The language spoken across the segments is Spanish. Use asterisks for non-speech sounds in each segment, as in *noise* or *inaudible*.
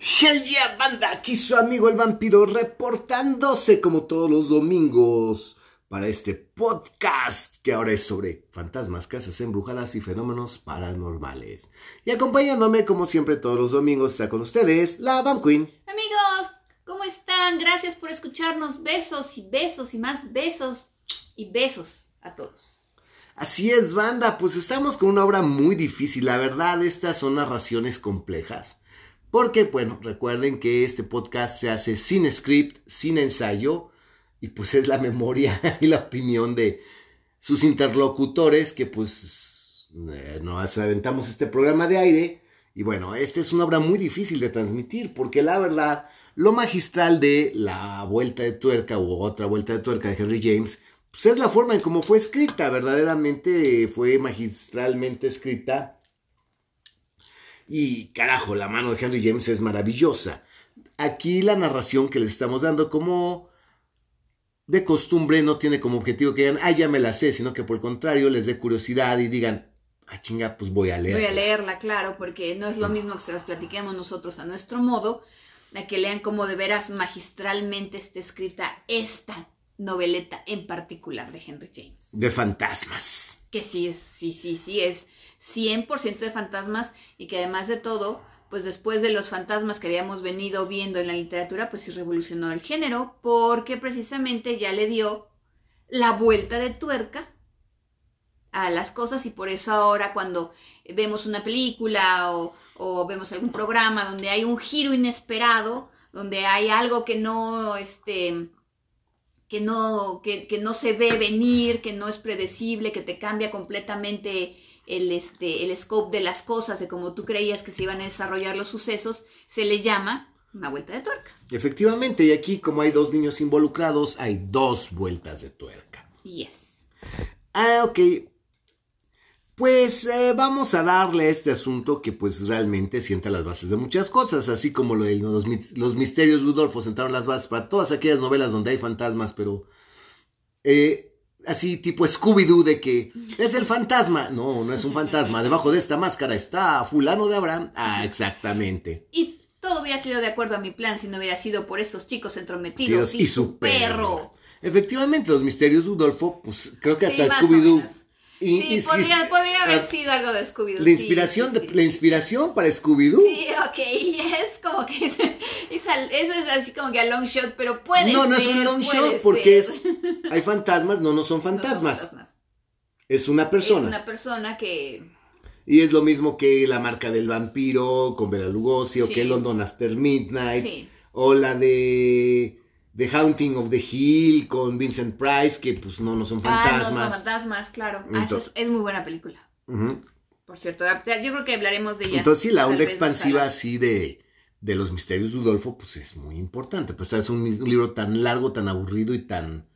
Hell yeah, banda, aquí su amigo el vampiro reportándose como todos los domingos para este podcast que ahora es sobre fantasmas, casas embrujadas y fenómenos paranormales. Y acompañándome como siempre todos los domingos está con ustedes la Van Queen. Amigos, ¿cómo están? Gracias por escucharnos. Besos y besos y más besos y besos a todos. Así es, banda, pues estamos con una obra muy difícil. La verdad, estas son narraciones complejas. Porque, bueno, recuerden que este podcast se hace sin script, sin ensayo, y pues es la memoria *laughs* y la opinión de sus interlocutores que pues eh, nos aventamos este programa de aire. Y bueno, esta es una obra muy difícil de transmitir porque la verdad, lo magistral de la vuelta de tuerca u otra vuelta de tuerca de Henry James, pues es la forma en cómo fue escrita, verdaderamente fue magistralmente escrita y carajo, la mano de Henry James es maravillosa. Aquí la narración que les estamos dando como de costumbre no tiene como objetivo que digan, ah, ya me la sé, sino que por el contrario les dé curiosidad y digan, ah, chinga, pues voy a leerla. Voy a leerla, claro, porque no es lo mismo que se las platiquemos nosotros a nuestro modo, a que lean como de veras magistralmente está escrita esta noveleta en particular de Henry James. De fantasmas. Que sí, es, sí, sí, sí, es 100% de fantasmas y que además de todo, pues después de los fantasmas que habíamos venido viendo en la literatura, pues sí revolucionó el género porque precisamente ya le dio la vuelta de tuerca a las cosas y por eso ahora cuando vemos una película o, vemos algún programa donde hay un giro inesperado, donde hay algo que no, este, que no, que, que no se ve venir, que no es predecible, que te cambia completamente el, este, el scope de las cosas, de cómo tú creías que se iban a desarrollar los sucesos, se le llama una vuelta de tuerca. Efectivamente, y aquí como hay dos niños involucrados, hay dos vueltas de tuerca. Yes. Ah, ok. Pues eh, vamos a darle a este asunto que pues realmente sienta las bases de muchas cosas, así como lo de los, los misterios de Rudolfo sentaron las bases para todas aquellas novelas donde hay fantasmas, pero eh, así tipo Scooby-Doo de que es el fantasma. No, no es un fantasma. Debajo de esta máscara está fulano de Abraham. Ah, exactamente. Y todo hubiera sido de acuerdo a mi plan si no hubiera sido por estos chicos entrometidos y, su perro. Efectivamente, los misterios de Udolfo, pues creo que hasta Scooby-Doo sí, podría, haber ah, sido algo de Scooby-Doo. La inspiración, la inspiración para Scooby-Doo. Sí, ok, *laughs* es como que es, eso es así como que a long shot, pero puede no, ser. No, no es un long shot porque es, hay fantasmas, no, no son *laughs* fantasmas. Es una persona. Es una persona que... Y es lo mismo que la marca del vampiro con Bela Lugosi, o que London After Midnight, o la de The Haunting of the Hill con Vincent Price, que pues no, no son fantasmas. Ah, no son fantasmas, claro. Ah, es, muy buena película. Por cierto, yo creo que hablaremos de ella. Entonces sí, la onda expansiva así de, de los misterios de Udolfo, pues es muy importante. Pues es un, un, libro tan largo, tan aburrido y tan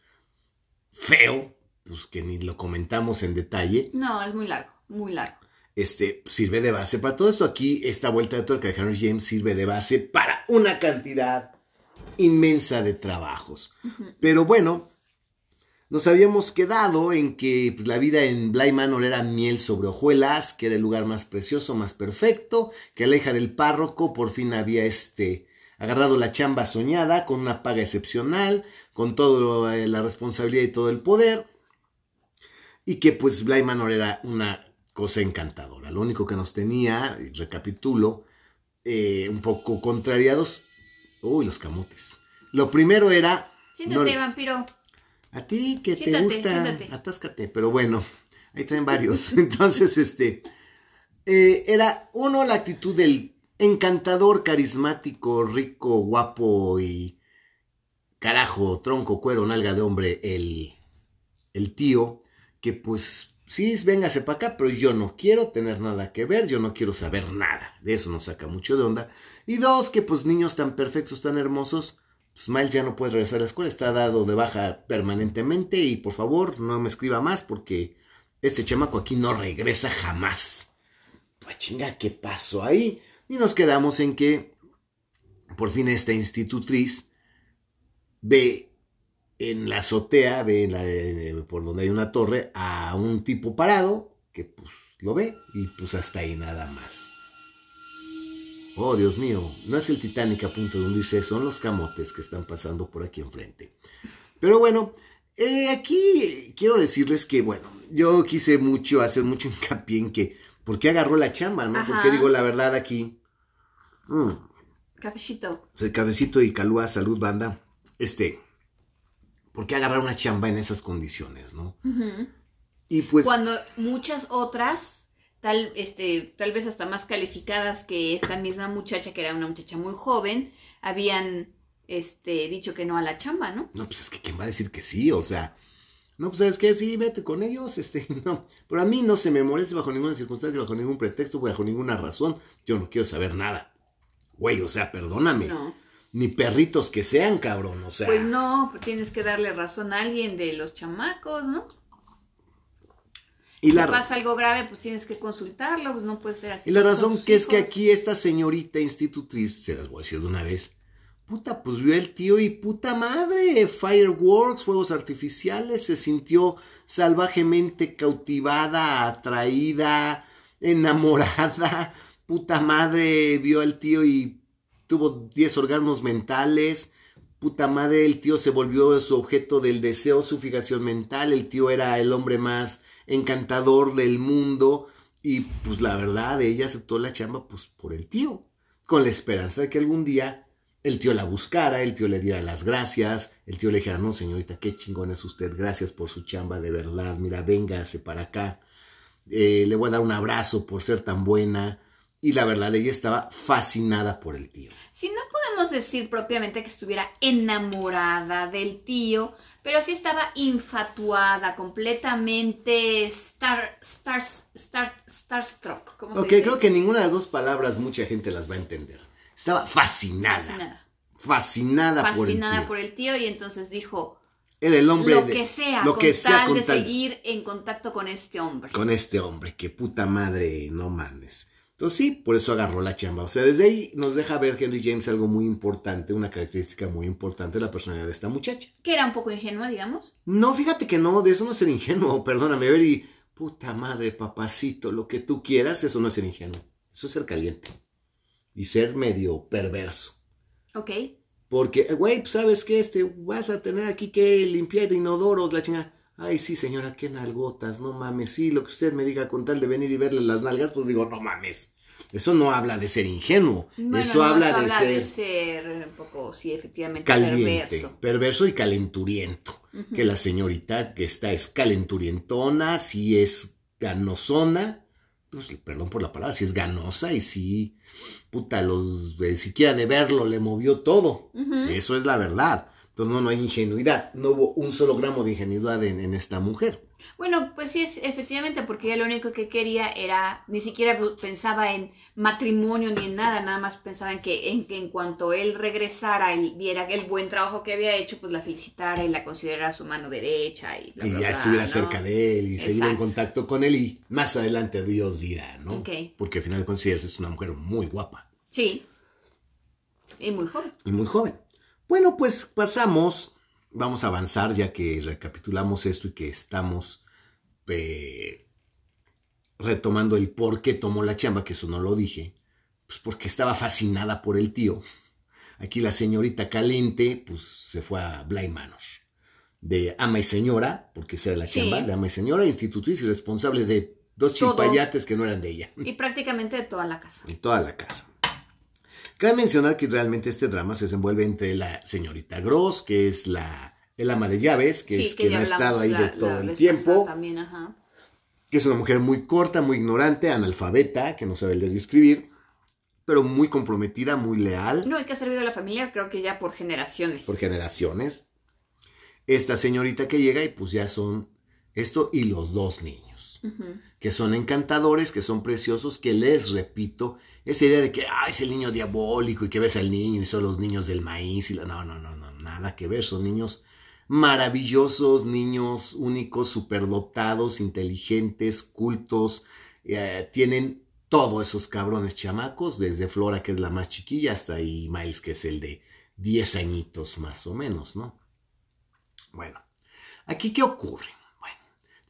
feo, pues que ni lo comentamos en detalle. No, es muy largo, muy largo. Este sirve de base para todo esto. Aquí, esta vuelta de tuerca de Henry James sirve de base para una cantidad inmensa de trabajos. Pero bueno, nos habíamos quedado en que pues, la vida en Bly Manor era miel sobre hojuelas, que era el lugar más precioso, más perfecto, que la hija del párroco por fin había este, agarrado la chamba soñada, con una paga excepcional, con toda eh, la responsabilidad y todo el poder, y que pues Bly Manor era una cosa encantadora. Lo único que nos tenía, recapitulo, eh, un poco contrariados, Uy, los camotes. Lo primero era. Siéntate, vampiro. A ti que te gusta, atáscate, pero bueno, ahí traen varios. *laughs* Entonces, este. Eh, era uno la actitud del encantador, carismático, rico, guapo y. Carajo, tronco, cuero, nalga de hombre, el. El tío, que pues sí, véngase para acá, pero yo no quiero tener nada que ver, yo no quiero saber nada. De eso nos saca mucho de onda. Y dos, que pues niños tan perfectos, tan hermosos, pues Miles ya no puede regresar a la escuela, está dado de baja permanentemente y por favor no me escriba más porque este chamaco aquí no regresa jamás. Pues chinga, ¿qué pasó ahí? Y nos quedamos en que por fin esta institutriz ve en la azotea, ve en la, por donde hay una torre, a un tipo parado que pues lo ve y pues hasta ahí nada más. Oh, Dios mío, no es el Titanic a punto de hundirse, son los camotes que están pasando por aquí enfrente. Pero bueno, eh, aquí quiero decirles que, bueno, yo quise mucho, hacer mucho *laughs* hincapié en que, ¿por qué agarró la chamba, no? Porque digo la verdad aquí. Mm, cafecito. El cafecito y calúa, salud, banda. Este, ¿por qué agarrar una chamba en esas condiciones, no? Y pues. Cuando muchas otras tal, este, tal vez hasta más calificadas que esta misma muchacha, que era una muchacha muy joven, habían este, dicho que no a la chamba, ¿no? No, pues es que quién va a decir que sí, o sea, no, pues es que sí, vete con ellos, este, *laughs* no, pero a mí no se me moleste bajo ninguna circunstancia, bajo ningún pretexto, bajo ninguna razón, yo no quiero saber nada. Güey, o sea, perdóname. No. Ni perritos que sean, cabrón, o sea. Pues no, tienes que darle razón a alguien de los chamacos, ¿no? Y si pasa algo grave, pues tienes que consultarlo, pues no puede ser así. Y la razón que es que aquí esta señorita institutriz, se las voy a decir de una vez, puta, pues vio el tío y puta madre, fireworks, fuegos artificiales, se sintió salvajemente cautivada, atraída, enamorada, puta madre, vio al tío y tuvo 10 orgasmos mentales, puta madre, el tío se volvió su objeto del deseo, su fijación mental, el tío era el hombre más encantador del mundo. Y pues la verdad ella aceptó la chamba pues por el tío, con la esperanza de que algún día el tío la buscara, el tío le diera las gracias, el tío le dijera, no señorita, qué chingón es usted, gracias por su chamba de verdad, mira, véngase para acá, eh, le voy a dar un abrazo por ser tan buena, y la verdad ella estaba fascinada por el tío. Si no podemos decir propiamente que estuviera enamorada del tío, pero sí estaba infatuada, completamente star, star, star, starstruck. ok, creo que ninguna de las dos palabras mucha gente las va a entender. Estaba fascinada. Fascinada. Fascinada, por el tío. por el tío y entonces dijo, era el hombre lo que sea, lo que sea con de seguir en contacto con este hombre. Con este hombre, que puta madre, no mames. Entonces sí, por eso agarró la chamba. O sea, desde ahí nos deja ver Henry James algo muy importante, una característica muy importante de la personalidad de esta muchacha. Que era un poco ingenua, digamos. No, fíjate que no, de eso no es ser ingenuo, *laughs* perdóname, ver y puta madre, papacito, lo que tú quieras, eso no es ser ingenuo. Eso es ser caliente. Y ser medio perverso. Ok. Porque, güey, pues, sabes que este, vas a tener aquí que limpiar inodoros, la chingada. Ay, sí, señora, qué nalgotas, no mames. Sí, lo que usted me diga con tal de venir y verle las nalgas, pues digo, no mames. Eso no habla de ser ingenuo. eso habla, de, ser, un poco, sí, efectivamente, caliente, perverso. perverso y calenturiento. Que la señorita que está es calenturientona, si es ganosona, pues perdón por la palabra, si es ganosa y si, puta, los, eh, siquiera de verlo le movió todo. Eso es la verdad. Entonces no, no hay ingenuidad, no hubo un solo gramo de ingenuidad en, esta mujer. Bueno, pues sí, es, efectivamente, porque ella lo único que quería era, ni siquiera pensaba en matrimonio ni en nada, nada más pensaba en que en, que en cuanto él regresara y viera el buen trabajo que había hecho, pues la felicitara y la considerara su mano derecha. Y, y ya estuviera cerca de él y seguir en contacto con él y más adelante Dios dirá, ¿no? Porque al final de cuentas es una mujer muy guapa. Sí. Y muy joven. Y muy joven. Bueno, pues pasamos, vamos a avanzar ya que recapitulamos esto y que estamos eh, retomando el por qué tomó la chamba, que eso no lo dije, pues porque estaba fascinada por el tío. Aquí la señorita caliente, pues se fue a Blind Manos. De ama y señora, porque esa era la chamba, de ama y señora, institutriz y responsable de dos chimpayates que no eran de ella. Y prácticamente de toda la casa. De toda la casa. Cabe mencionar que realmente este drama se desenvuelve entre la señorita Gross, que es la el ama de llaves, que es quien ha estado ahí de todo el tiempo. Que es una mujer muy corta, muy ignorante, analfabeta, que no sabe leer y escribir, pero muy comprometida, muy leal. No, hay que ha servido a la familia, creo que ya por generaciones. Por generaciones. Esta señorita que llega y pues ya son esto y los dos niños, que son encantadores, que son preciosos, que les repito, esa idea de que ah, es el niño diabólico y que ves al niño y son los niños del maíz y la... no, no, no, no, nada que ver, son niños maravillosos, niños únicos, superdotados, inteligentes, cultos, eh, tienen todos esos cabrones chamacos, desde Flora, que es la más chiquilla, hasta ahí Miles, que es el de 10 añitos más o menos, ¿no? Bueno, aquí qué ocurre?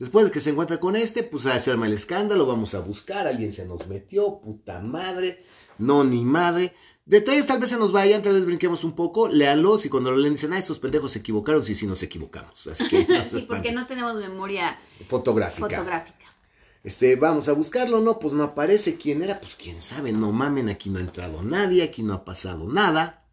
Después de que se encuentra con este, pues a hacerme el escándalo, vamos a buscar, alguien se nos metió, puta madre, no, ni madre. Detalles tal vez se nos vayan, tal vez brinquemos un poco, léanlos y cuando lo leen dicen, ah, estos pendejos se equivocaron, sí, sí nos equivocamos. Así que *laughs* sí, porque no tenemos memoria fotográfica. fotográfica. Este, vamos a buscarlo, no, pues no aparece quién era, pues quién sabe, no mamen, aquí no ha entrado nadie, aquí no ha pasado nada.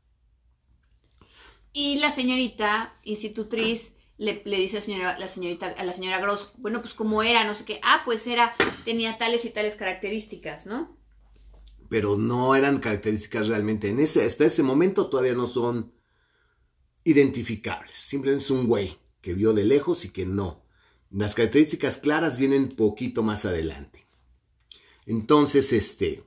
Y la señorita institutriz le, dice a la señora, la señorita, a la señora Gross, bueno, pues cómo era, no sé qué, ah, pues era, tenía tales y tales características, ¿no? Pero no eran características realmente, en ese, hasta ese momento todavía no son identificables, simplemente es un güey que vio de lejos y que no. Las características claras vienen poquito más adelante. Entonces, este,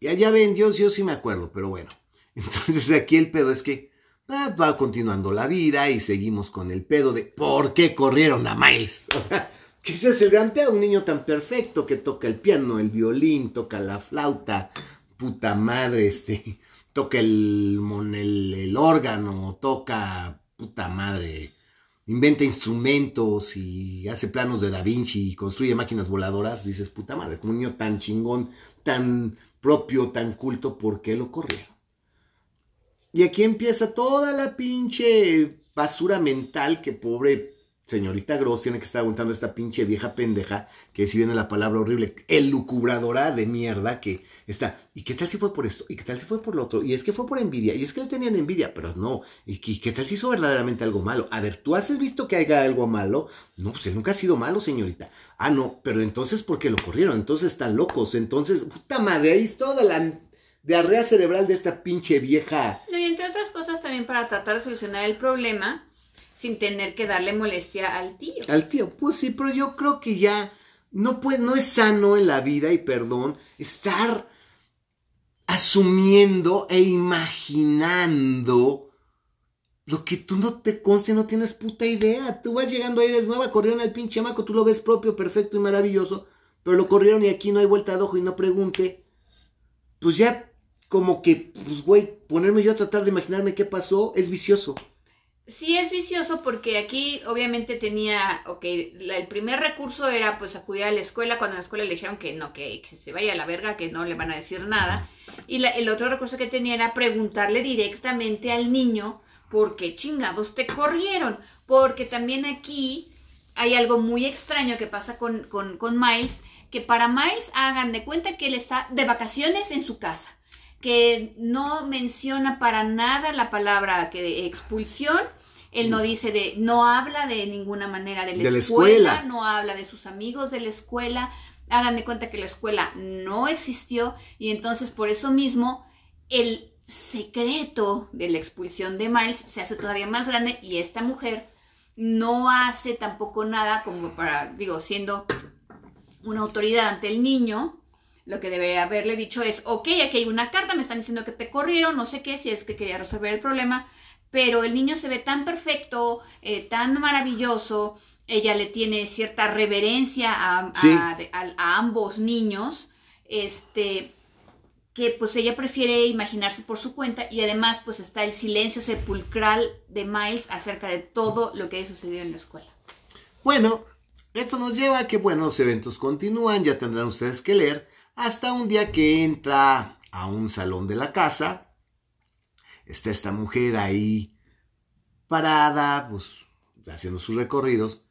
ya, ya ven, yo, yo sí me acuerdo, pero bueno. *laughs* Entonces aquí el pedo es que va continuando la vida y seguimos con el pedo de por qué corrieron a Miles. *laughs* O sea, que ese es el gran pedo, un niño tan perfecto que toca el piano, el violín, toca la flauta, puta madre, este, toca el, el, el órgano, toca, puta madre, inventa instrumentos y hace planos de Da Vinci y construye máquinas voladoras, dices, puta madre, como un niño tan chingón, tan propio, tan culto, ¿por qué lo corrieron? Y aquí empieza toda la pinche basura mental que pobre señorita Gross tiene que estar aguantando esta pinche vieja pendeja, que si viene la palabra horrible, el lucubradora de mierda que está. ¿Y qué tal si fue por esto? ¿Y qué tal si fue por lo otro? Y es que fue por envidia. Y es que le tenían envidia, pero no. ¿Y qué, tal si hizo verdaderamente algo malo? A ver, ¿tú has visto que haya algo malo? No, pues él nunca ha sido malo, señorita. Ah, no, pero entonces, ¿por qué lo corrieron? Entonces están locos. Entonces, puta madre, ahí es toda la diarrea cerebral de esta pinche vieja. No, y entre otras cosas también para tratar de solucionar el problema sin tener que darle molestia al tío. Al tío, pues sí, pero yo creo que ya no puede, no es sano en la vida y perdón estar asumiendo e imaginando lo que tú no te conste, no tienes puta idea. Tú vas llegando, eres nueva, corrieron al pinche maco, tú lo ves propio, perfecto y maravilloso, pero lo corrieron y aquí no hay vuelta de ojo y no pregunte. Pues ya como que, pues güey, ponerme yo a tratar de imaginarme qué pasó es vicioso. Sí es vicioso porque aquí obviamente tenía, ok, el primer recurso era pues acudir a la escuela cuando en la escuela le dijeron que no, que, se vaya a la verga, que no le van a decir nada. Y el otro recurso que tenía era preguntarle directamente al niño por qué chingados te corrieron. Porque también aquí hay algo muy extraño que pasa con, con, con Miles, que para Miles hagan de cuenta que él está de vacaciones en su casa que no menciona para nada la palabra que de expulsión. Él no dice de, no habla de ninguna manera de la, escuela, no habla de sus amigos de la escuela. Hagan de cuenta que la escuela no existió y entonces por eso mismo el secreto de la expulsión de Miles se hace todavía más grande y esta mujer no hace tampoco nada como para, digo, siendo una autoridad ante el niño, lo que debería haberle dicho es, ok, aquí hay una carta, me están diciendo que te corrieron, no sé qué, si es que quería resolver el problema, pero el niño se ve tan perfecto, eh, tan maravilloso, ella le tiene cierta reverencia a, ambos niños, este, que pues ella prefiere imaginarse por su cuenta y además pues está el silencio sepulcral de Miles acerca de todo lo que ha sucedido en la escuela. Bueno, esto nos lleva a que, bueno, los eventos continúan, ya tendrán ustedes que leer, hasta un día que entra a un salón de la casa, está esta mujer ahí parada, pues haciendo sus recorridos,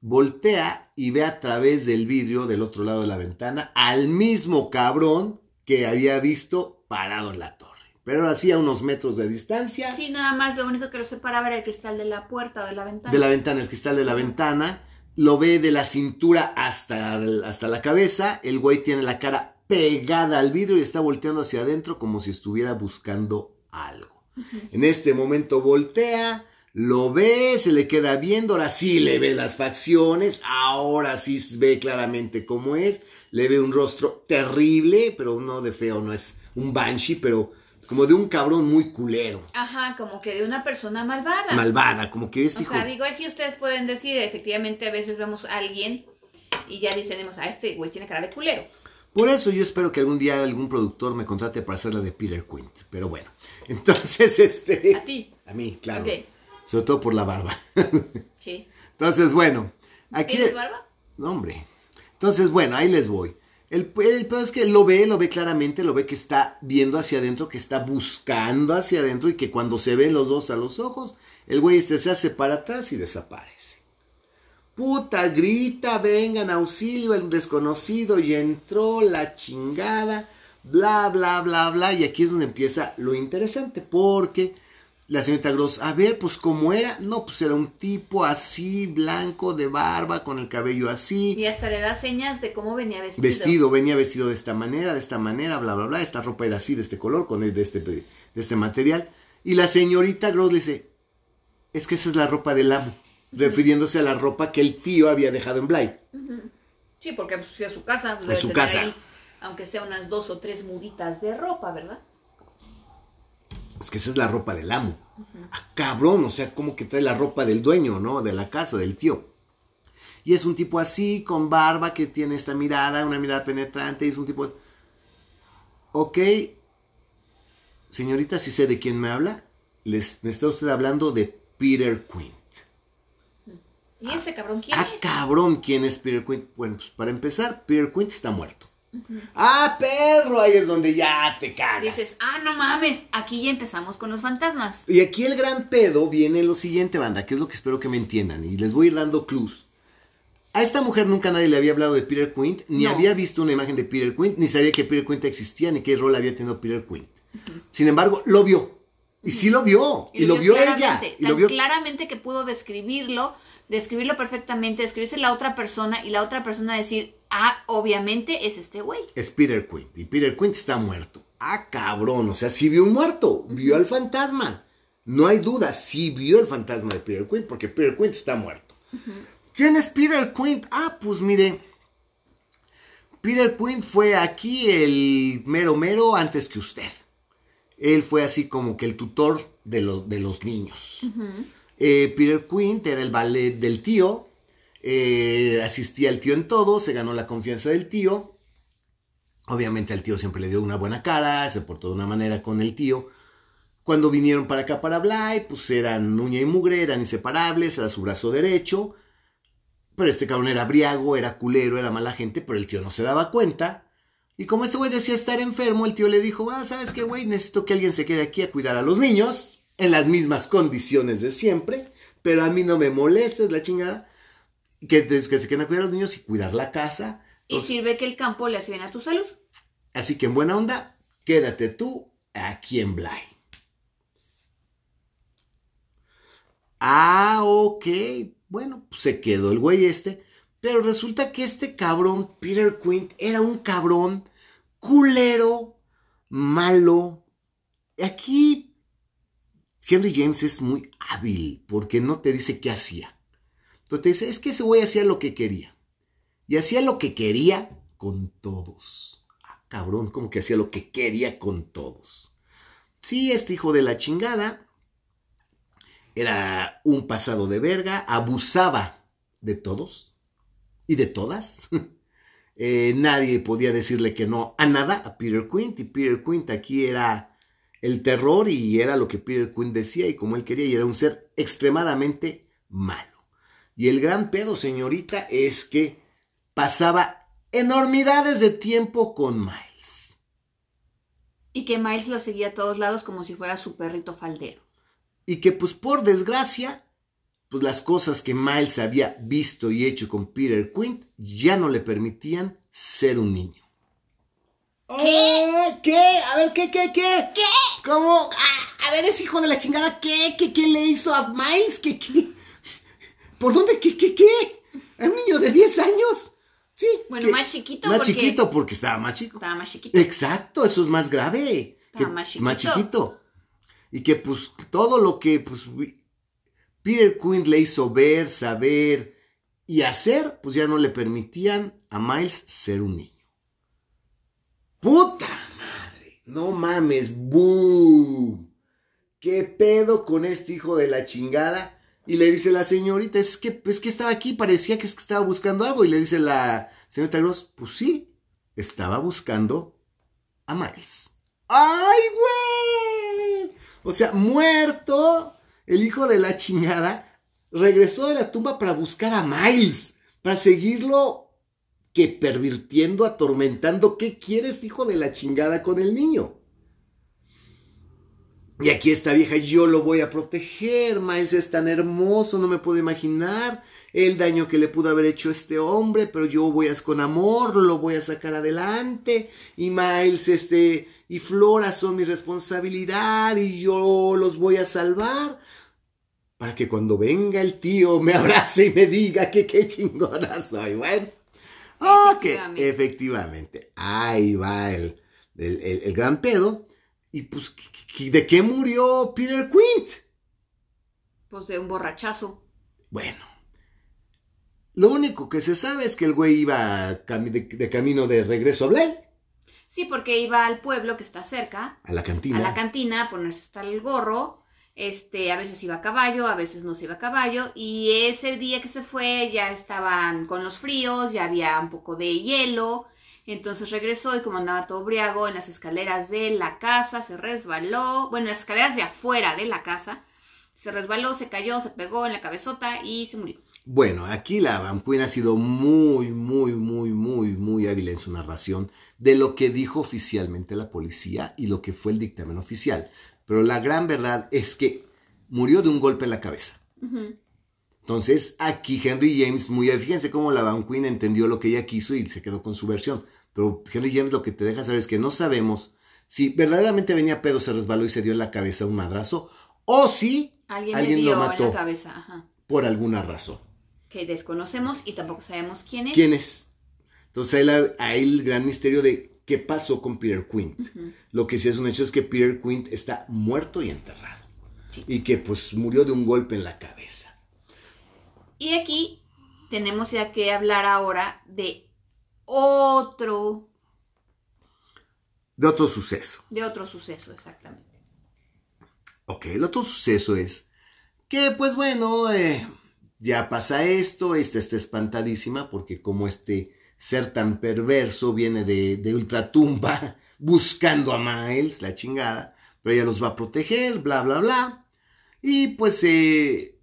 voltea y ve a través del vidrio del otro lado de la ventana al mismo cabrón que había visto parado en la torre. Pero hacía unos metros de distancia. Sí, nada más lo único que lo separaba era el cristal de la puerta o de la ventana. De la ventana, el cristal de la ventana lo ve de la cintura hasta, hasta la cabeza, el güey tiene la cara pegada al vidrio y está volteando hacia adentro como si estuviera buscando algo. En este momento voltea, lo ve, se le queda viendo, ahora sí le ve las facciones, ahora sí ve claramente cómo es, le ve un rostro terrible, pero no de feo, no es un banshee, pero como de un cabrón muy culero. Ajá, como que de una persona malvada. Malvada, como que es o sea, digo, así ustedes pueden decir, efectivamente a veces vemos a alguien y ya dicen, a este güey tiene cara de culero. Por eso yo espero que algún día algún productor me contrate para hacer la de Peter Quint. Pero bueno, *laughs* entonces este... A ti. A mí, claro. Sobre todo por la barba. Sí. *laughs* Entonces, bueno. Aquí... ¿Tienes barba? No, hombre. Entonces, bueno, ahí les voy. El, el peor es que lo ve, lo ve claramente, lo ve que está viendo hacia adentro, que está buscando hacia adentro y que cuando se ven los dos a los ojos, el güey este se hace para atrás y desaparece. Puta, grita, vengan, auxilio, el desconocido y entró la chingada, bla, bla, bla, bla. Y aquí es donde empieza lo interesante, porque la señorita Gross, a ver, pues cómo era. No, pues era un tipo así, blanco, de barba, con el cabello así. Y hasta le da señas de cómo venía vestido. Vestido, venía vestido de esta manera, de esta manera, bla, bla, bla. Esta ropa era así, de este color, con de este, de este material. Y la señorita Gross le dice, es que esa es la ropa del amo. Refiriéndose a la ropa que el tío había dejado en Bly. Sí, porque pues, a su casa. Pues, a su casa. aunque sea unas dos o tres muditas de ropa, ¿verdad? Es que esa es la ropa del amo. Ah, cabrón, o sea, como que trae la ropa del dueño, ¿no? De la casa, del tío. Y es un tipo así, con barba, que tiene esta mirada, una mirada penetrante, y es un tipo... Ok, señorita, si sé de quién me habla, les, me está usted hablando de Peter Quint. ¿Y ese cabrón quién ah, es? Ah, cabrón, ¿quién es Peter Quint? Bueno, pues para empezar, Peter Quint está muerto. Ah, perro, ahí es donde ya te cagas. Dices, ah, no mames, aquí ya empezamos con los fantasmas. Y aquí el gran pedo viene lo siguiente, banda, que es lo que espero que me entiendan. Y les voy a ir dando clues. A esta mujer nunca nadie le había hablado de Peter Quint, ni había visto una imagen de Peter Quint, ni sabía que Peter Quint existía, ni qué rol había tenido Peter Quint. Sin embargo, lo vio. Y sí lo vio. Y, lo, vio, ella. Y lo vio claramente que pudo describirlo, describirlo perfectamente, describirse la otra persona y la otra persona decir, Ah, obviamente es este güey. Es Peter Quint. Y Peter Quint está muerto. Ah, cabrón. O sea, sí vio un muerto. Vio al fantasma. No hay duda, sí vio el fantasma de Peter Quint porque Peter Quint está muerto. ¿Quién es Peter Quint? Ah, pues mire. Peter Quint fue aquí el mero mero antes que usted. Él fue así como que el tutor de, de los niños. Eh, Peter Quint era el ballet del tío eh, asistía al tío en todo, se ganó la confianza del tío. Obviamente al tío siempre le dio una buena cara, se portó de una manera con el tío. Cuando vinieron para acá, para Bly, pues eran uña y mugre, eran inseparables, era su brazo derecho. Pero este cabrón era briago, era culero, era mala gente, pero el tío no se daba cuenta. Y como este güey decía estar enfermo, el tío le dijo, ah, ¿sabes qué, güey? Necesito que alguien se quede aquí a cuidar a los niños, en las mismas condiciones de siempre, pero a mí no me molestes la chingada que, que se queden a cuidar a los niños y cuidar la casa. y sirve que el campo le hace bien a tu salud. Así que en buena onda, quédate tú aquí en Bly. Ah, ok. Bueno, pues se quedó el güey este. Pero resulta que este cabrón, Peter Quint, era un cabrón culero, malo. Aquí Henry James es muy hábil porque no te dice qué hacía. Pero te dice, es que ese güey hacía lo que quería. Y hacía lo que quería con todos. Ah, cabrón, como que hacía lo que quería con todos. Sí, este hijo de la chingada era un pasado de verga, abusaba de todos y de todas. *laughs* Eh, nadie podía decirle que no a nada a Peter Quint y Peter Quint aquí era el terror y era lo que Peter Quint decía y como él quería y era un ser extremadamente malo. Y el gran pedo, señorita, es que pasaba enormidades de tiempo con Miles. Y que Miles lo seguía a todos lados como si fuera su perrito faldero. Y que pues por desgracia, pues las cosas que Miles había visto y hecho con Peter Quint ya no le permitían ser un niño. ¿Qué? ¿Qué? A ver, ¿qué, qué, qué? ¿Qué? ¿Cómo? Ah, a ver, ese hijo de la chingada, ¿qué? ¿Qué, qué le hizo a Miles? ¿Qué, qué? ¿Por dónde? ¿Qué, qué, qué? ¿Es un niño de 10 años? Sí. Bueno, más chiquito. Más chiquito porque estaba más chico. Estaba más chiquito. Exacto, eso es más grave. Estaba más chiquito. Más chiquito. Y que pues todo lo que pues Peter Quinn le hizo ver, saber y hacer, pues ya no le permitían a Miles ser un niño. ¡Puta madre! No mames, ¡boom! ¿Qué pedo con este hijo de la chingada? Y le dice la señorita, es que, pues que estaba aquí, parecía que, estaba buscando algo. Y le dice la señorita Gross, pues sí, estaba buscando a Miles. ¡Ay, güey! O sea, muerto, el hijo de la chingada, regresó de la tumba para buscar a Miles, para seguirlo que pervirtiendo, atormentando. ¿Qué quieres, hijo de la chingada, con el niño? Y aquí esta vieja, yo lo voy a proteger, Miles es tan hermoso, no me puedo imaginar el daño que le pudo haber hecho este hombre, pero yo voy a con amor, lo voy a sacar adelante, y Miles, este, y Flora son mi responsabilidad, y yo los voy a salvar, para que cuando venga el tío me abrace y me diga que qué chingona soy, bueno. Ok, efectivamente, ahí va el, el gran pedo. Y pues, ¿de qué murió Peter Quint? Pues de un borrachazo. Bueno. Lo único que se sabe es que el güey iba de, camino de regreso a Blair. Sí, porque iba al pueblo que está cerca. A la cantina. A la cantina a ponerse hasta el gorro. Este, a veces iba a caballo, a veces no se iba a caballo. Y ese día que se fue ya estaban con los fríos, ya había un poco de hielo. Entonces regresó y como andaba todo briago en las escaleras de la casa, se resbaló, bueno, en las escaleras de afuera de la casa, se resbaló, se cayó, se pegó en la cabezota y se murió. Bueno, aquí la Van ha sido muy, muy, muy, muy, muy hábil en su narración de lo que dijo oficialmente la policía y lo que fue el dictamen oficial. Pero la gran verdad es que murió de un golpe en la cabeza. Entonces, aquí Henry James, muy fíjense cómo la Van Queen entendió lo que ella quiso y se quedó con su versión. Pero Henry James lo que te deja saber es que no sabemos si verdaderamente venía pedo, se resbaló y se dio en la cabeza un madrazo, o si alguien, lo mató cabeza, por alguna razón. Que desconocemos y tampoco sabemos quién es. ¿Quién es? Entonces hay, el gran misterio de qué pasó con Peter Quint. Lo que sí es un hecho es que Peter Quint está muerto y enterrado. Y que pues murió de un golpe en la cabeza. Y aquí tenemos ya que hablar ahora de otro... De otro suceso. De otro suceso, exactamente. Ok, el otro suceso es que, pues bueno, eh, ya pasa esto, esta está espantadísima porque como este ser tan perverso viene de, de ultratumba *laughs* buscando a Miles, la chingada, pero ella los va a proteger, bla, bla, bla. Y pues eh,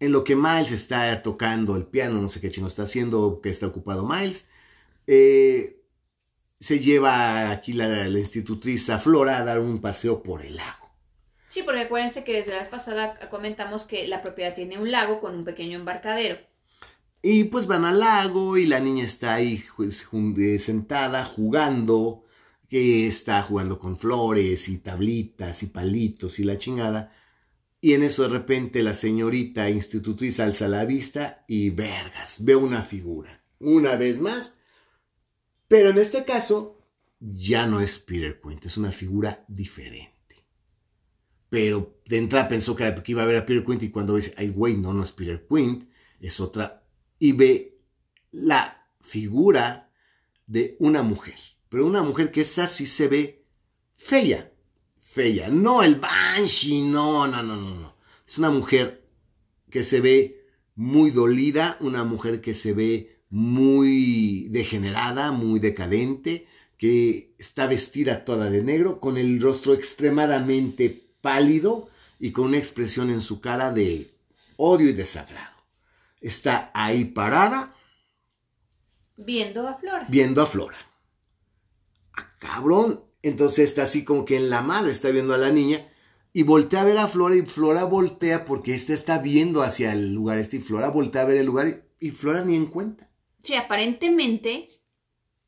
en lo que Miles está tocando el piano, no sé qué chino está haciendo, que está ocupado Miles, eh, se lleva aquí la, institutriz a Flora a dar un paseo por el lago. Sí, porque acuérdense que desde la vez pasada comentamos que la propiedad tiene un lago con un pequeño embarcadero. Y pues van al lago y la niña está ahí pues, eh, sentada jugando, que está jugando con flores y tablitas y palitos y la chingada. Y en eso de repente la señorita institutriz alza la vista y vergas, ve una figura. Una vez más. Pero en este caso ya no es Peter Quint, es una figura diferente. Pero de entrada pensó que, iba a ver a Peter Quint y cuando dice, ay güey, no, no es Peter Quint, es otra. Y ve la figura de una mujer. Pero una mujer que esa sí se ve fea No el Banshee, no, no, no, no, no. Es una mujer que se ve muy dolida, una mujer que se ve muy degenerada, muy decadente, que está vestida toda de negro, con el rostro extremadamente pálido y con una expresión en su cara de odio y desagrado. Está ahí parada. Viendo a Flora. Viendo a Flora. Ah, cabrón, entonces está así como que en la madre está viendo a la niña y voltea a ver a Flora y Flora voltea porque ésta está viendo hacia el lugar este y Flora voltea a ver el lugar y, Flora ni en cuenta. Sí, aparentemente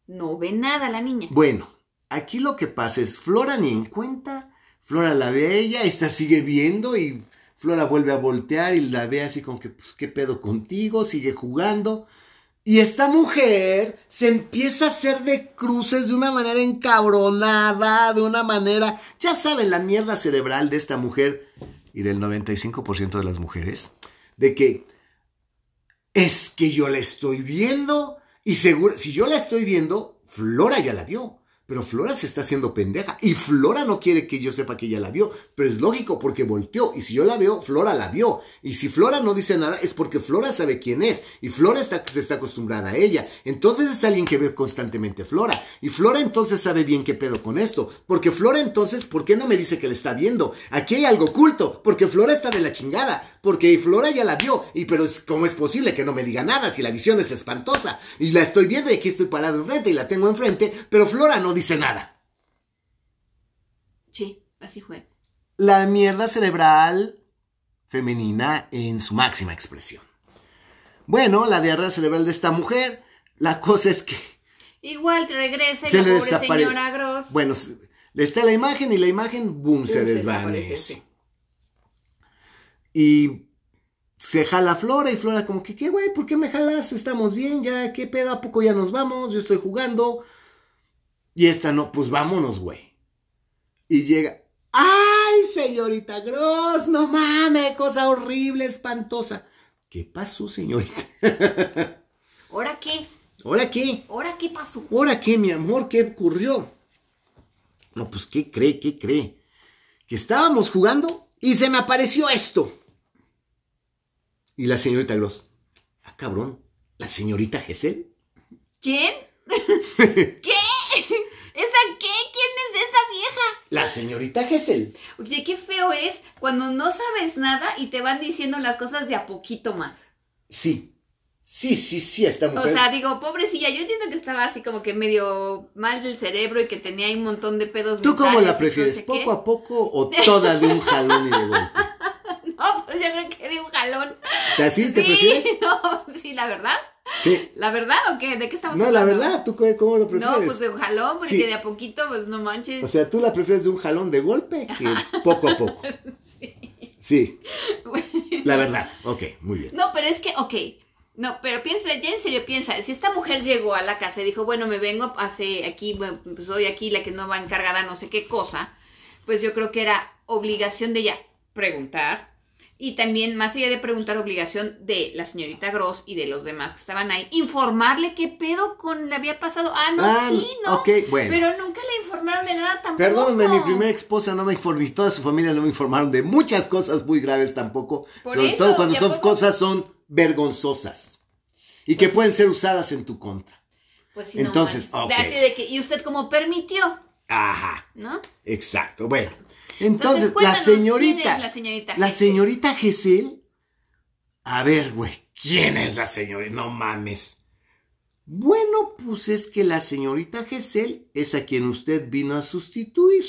no ve nada la niña. Bueno, aquí lo que pasa es Flora ni en cuenta, Flora la ve a ella, esta sigue viendo y Flora vuelve a voltear y la ve así como que, pues, ¿qué pedo contigo? Sigue jugando. Y esta mujer se empieza a hacer de cruces de una manera encabronada, de una manera, ya saben, la mierda cerebral de esta mujer y del 95% de las mujeres, de que es que yo la estoy viendo y seguro, si yo la estoy viendo, Flora ya la vio. Pero Flora se está haciendo pendeja y Flora no quiere que yo sepa que ella la vio, pero es lógico porque volteó y si yo la veo, Flora la vio. Y si Flora no dice nada es porque Flora sabe quién es y Flora está, se está acostumbrada a ella. Entonces es alguien que ve constantemente Flora y Flora entonces sabe bien qué pedo con esto, porque Flora entonces, ¿por qué no me dice que le está viendo? Aquí hay algo oculto, porque Flora está de la chingada, porque Flora ya la vio. Y pero es, ¿cómo es posible que no me diga nada si la visión es espantosa? Y la estoy viendo y aquí estoy parado enfrente y la tengo enfrente, pero Flora no dice nada. Sí, así fue. La mierda cerebral femenina en su máxima expresión. Bueno, la diarrea cerebral de esta mujer, la cosa es que... Igual regresa y la pobre señora Gross. Bueno, le está la imagen y la imagen, boom, se desvanece. Y se jala Flora y Flora como que, ¿qué güey? ¿Por qué me jalas? Estamos bien, ya, ¿qué pedo? ¿A poco ya nos vamos? Yo estoy jugando. Y esta no, pues vámonos, güey. Y llega, ¡ay, señorita Gross! No mames, cosa horrible, espantosa. ¿Qué pasó, señorita? *laughs* ¿Ahora qué? ¿Ahora qué? ¿Ahora qué pasó? ¿Ahora qué, mi amor? ¿Qué ocurrió? No, pues, ¿qué cree? ¿Qué cree? Que estábamos jugando y se me apareció esto. Y la señorita Gross. Ah, cabrón. ¿La señorita Gesell? ¿Quién? *laughs* ¿Qué? ¿Esa qué? ¿Quién es esa vieja? La señorita Gesell. Oye, qué feo es cuando no sabes nada y te van diciendo las cosas de a poquito más. Sí. Sí, sí, sí, esta mujer. O sea, digo, pobrecilla, yo entiendo que estaba así como que medio mal del cerebro y que tenía un montón de pedos. ¿Tú cómo la prefieres? ¿Poco a poco o toda de un jalón y de golpe? *laughs* no, *laughs* pues yo creo que de un jalón. ¿Así te prefieres? *laughs* No, sí, la verdad. Sí. ¿La verdad o qué? ¿De qué estamos hablando? No, la verdad, ¿tú cómo lo prefieres? No, pues de un jalón, porque de a poquito, pues no manches. O sea, tú la prefieres de un jalón de golpe que *laughs* poco a poco. sí. Sí. La verdad, ok, muy bien. No, pero es que, ok. No, pero piensa, ya en serio piensa, si esta mujer llegó a la casa y dijo, bueno, me vengo, hace aquí, pues soy aquí la que no va encargada no sé qué cosa, pues yo creo que era obligación de ella preguntar, y también, más allá de preguntar, obligación de la señorita Gross y de los demás que estaban ahí, informarle qué pedo con le había pasado. Ah, no, ah, sí, ¿no? Ok, bueno. Pero nunca le informaron de nada tampoco. Perdóname, mi primera esposa no me informó, y toda su familia no me informaron de muchas cosas muy graves tampoco. sobre todo cuando son cosas son vergonzosas y que pueden ser usadas en tu contra. Pues sí, Entonces, no, Así de que, ¿y usted cómo permitió? Ajá. ¿No? Exacto, bueno. Entonces, la señorita. la señorita La señorita Gesell. A ver, güey, ¿quién es la señorita? No mames. Bueno, pues es que la señorita Gesell es a quien usted vino a sustituir.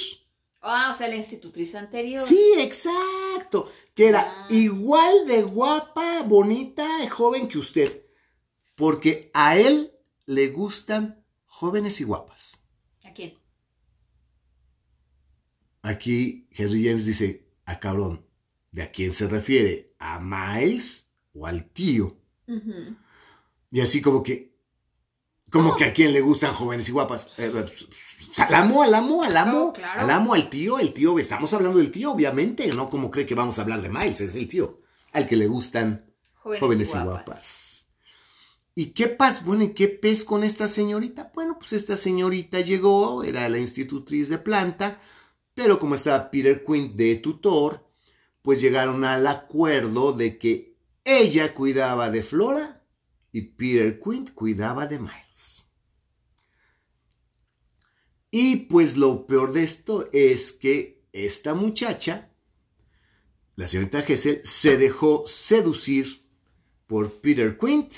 Ah, o sea, la institutriz anterior. Sí, exacto. Que era ah. igual de guapa, bonita, joven que usted. Porque a él le gustan jóvenes y guapas. ¿A quién? Aquí Henry James dice, a ah, cabrón, ¿de a quién se refiere? ¿A Miles o al tío? Y así como que, como que a quién le gustan jóvenes y guapas. Eh, eh, al amo, al amo, al amo, al amo, al tío, el tío, estamos hablando del tío, obviamente, no como cree que vamos a hablar de Miles, es el tío, al que le gustan jóvenes, y, guapas. y qué pasa? Bueno, ¿y qué pez con esta señorita? Bueno, pues esta señorita llegó, era la institutriz de planta, pero como estaba Peter Quint de tutor, pues llegaron al acuerdo de que ella cuidaba de Flora y Peter Quint cuidaba de Miles. Y pues lo peor de esto es que esta muchacha, la señorita Gessel, se dejó seducir por Peter Quint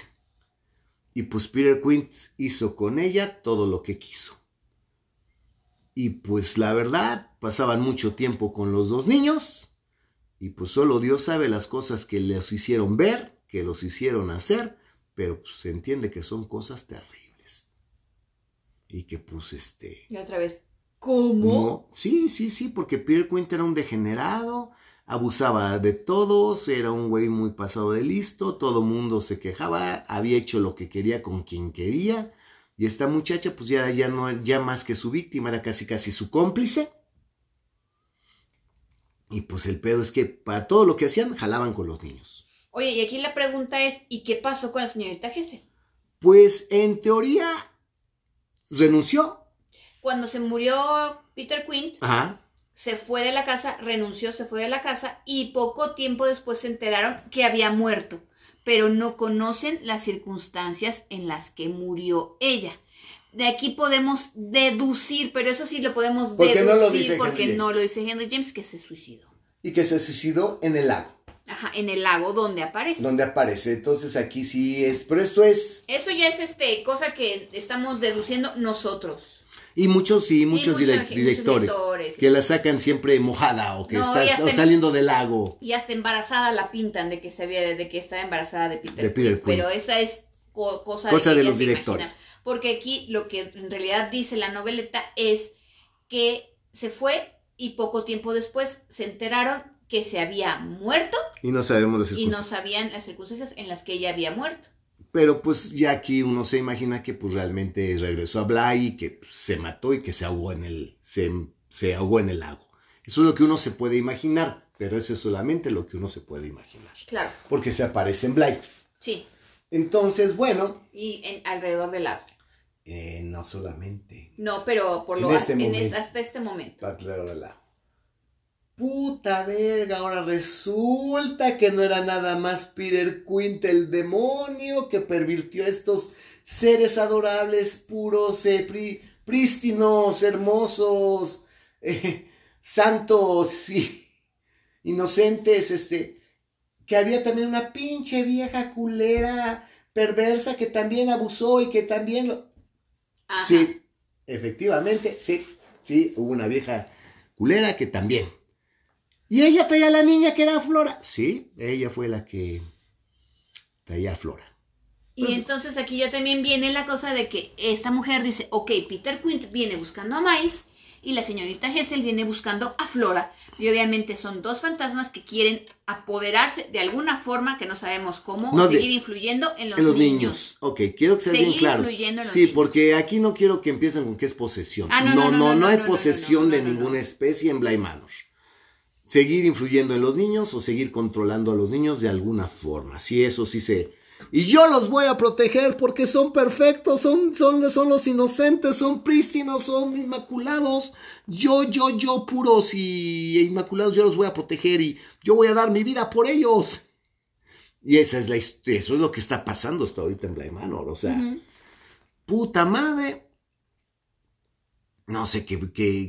y pues Peter Quint hizo con ella todo lo que quiso. Y pues la verdad, pasaban mucho tiempo con los dos niños y pues solo Dios sabe las cosas que les hicieron ver, que los hicieron hacer, pero pues, se entiende que son cosas terribles. Y que pues este... Y otra vez, ¿cómo? sí, sí, sí, porque Peter Quint era un degenerado, abusaba de todos, era un güey muy pasado de listo, todo mundo se quejaba, había hecho lo que quería con quien quería y esta muchacha, pues ya, ya no, ya más que su víctima, era casi casi su cómplice. Y pues el pedo es que para todo lo que hacían, jalaban con los niños. Oye, y aquí la pregunta es, ¿y qué pasó con la señorita Gessel? Pues en teoría renunció. Cuando se murió Peter Quint, se fue de la casa, renunció, se fue de la casa y poco tiempo después se enteraron que había muerto pero no conocen las circunstancias en las que murió ella. De aquí podemos deducir, pero eso sí lo podemos deducir porque no lo dice porque no lo dice Henry James, que se suicidó. Y que se suicidó en el lago. Ajá, en el lago donde aparece. Donde aparece. Entonces aquí sí es. Pero esto es. Eso ya es este cosa que estamos deduciendo nosotros. Y muchos, sí, muchos, directores, que la sacan siempre mojada o que está saliendo del lago. Y hasta embarazada la pintan de que se había, de que está embarazada de Peter, de Pero esa es cosa, cosa de, los directores. Porque aquí lo que en realidad dice la noveleta es que se fue y poco tiempo después se enteraron que se había muerto. Y no sabemos las circunstancias. Y no sabían las circunstancias en las que ella había muerto. Pero pues ya aquí uno se imagina que pues realmente regresó a Bly y que pues, se mató y que se ahogó en el, se, se ahogó en el lago. Eso es lo que uno se puede imaginar, pero eso es solamente lo que uno se puede imaginar. Claro. Porque se aparece en Bly. Sí. Entonces, bueno. Y en, alrededor del lago. Eh, no solamente. No, pero por lo este hasta este momento. Alrededor del lago. Puta verga, ahora resulta que no era nada más Peter Quint el demonio que pervirtió a estos seres adorables, puros, eh, prístinos, hermosos, eh, santos y inocentes, este, que había también una pinche vieja culera, perversa, que también abusó y que también lo... Sí, efectivamente, sí, sí, hubo una vieja culera que también ¿Y ella traía a la niña que era Flora? Sí, ella fue la que traía a Flora. Y pues, entonces aquí ya también viene la cosa de que esta mujer dice, ok, Peter Quint viene buscando a Miles y la señorita Hessel viene buscando a Flora. Y obviamente son dos fantasmas que quieren apoderarse de alguna forma que no sabemos cómo, seguir influyendo en los, niños. Ok, quiero que sea bien claro. sí, porque aquí no quiero que empiecen con que es posesión. Ah, no, no, no, hay posesión de ninguna especie en Bly Manor seguir influyendo en los niños o seguir controlando a los niños de alguna forma. Si eso sí se... Y yo los voy a proteger porque son perfectos, son, son, son los inocentes, son prístinos, son inmaculados. Yo, yo, yo, puros y inmaculados, yo los voy a proteger y yo voy a dar mi vida por ellos. Y esa es la eso es lo que está pasando hasta ahorita en Bly Manor. O sea, puta madre, no sé qué,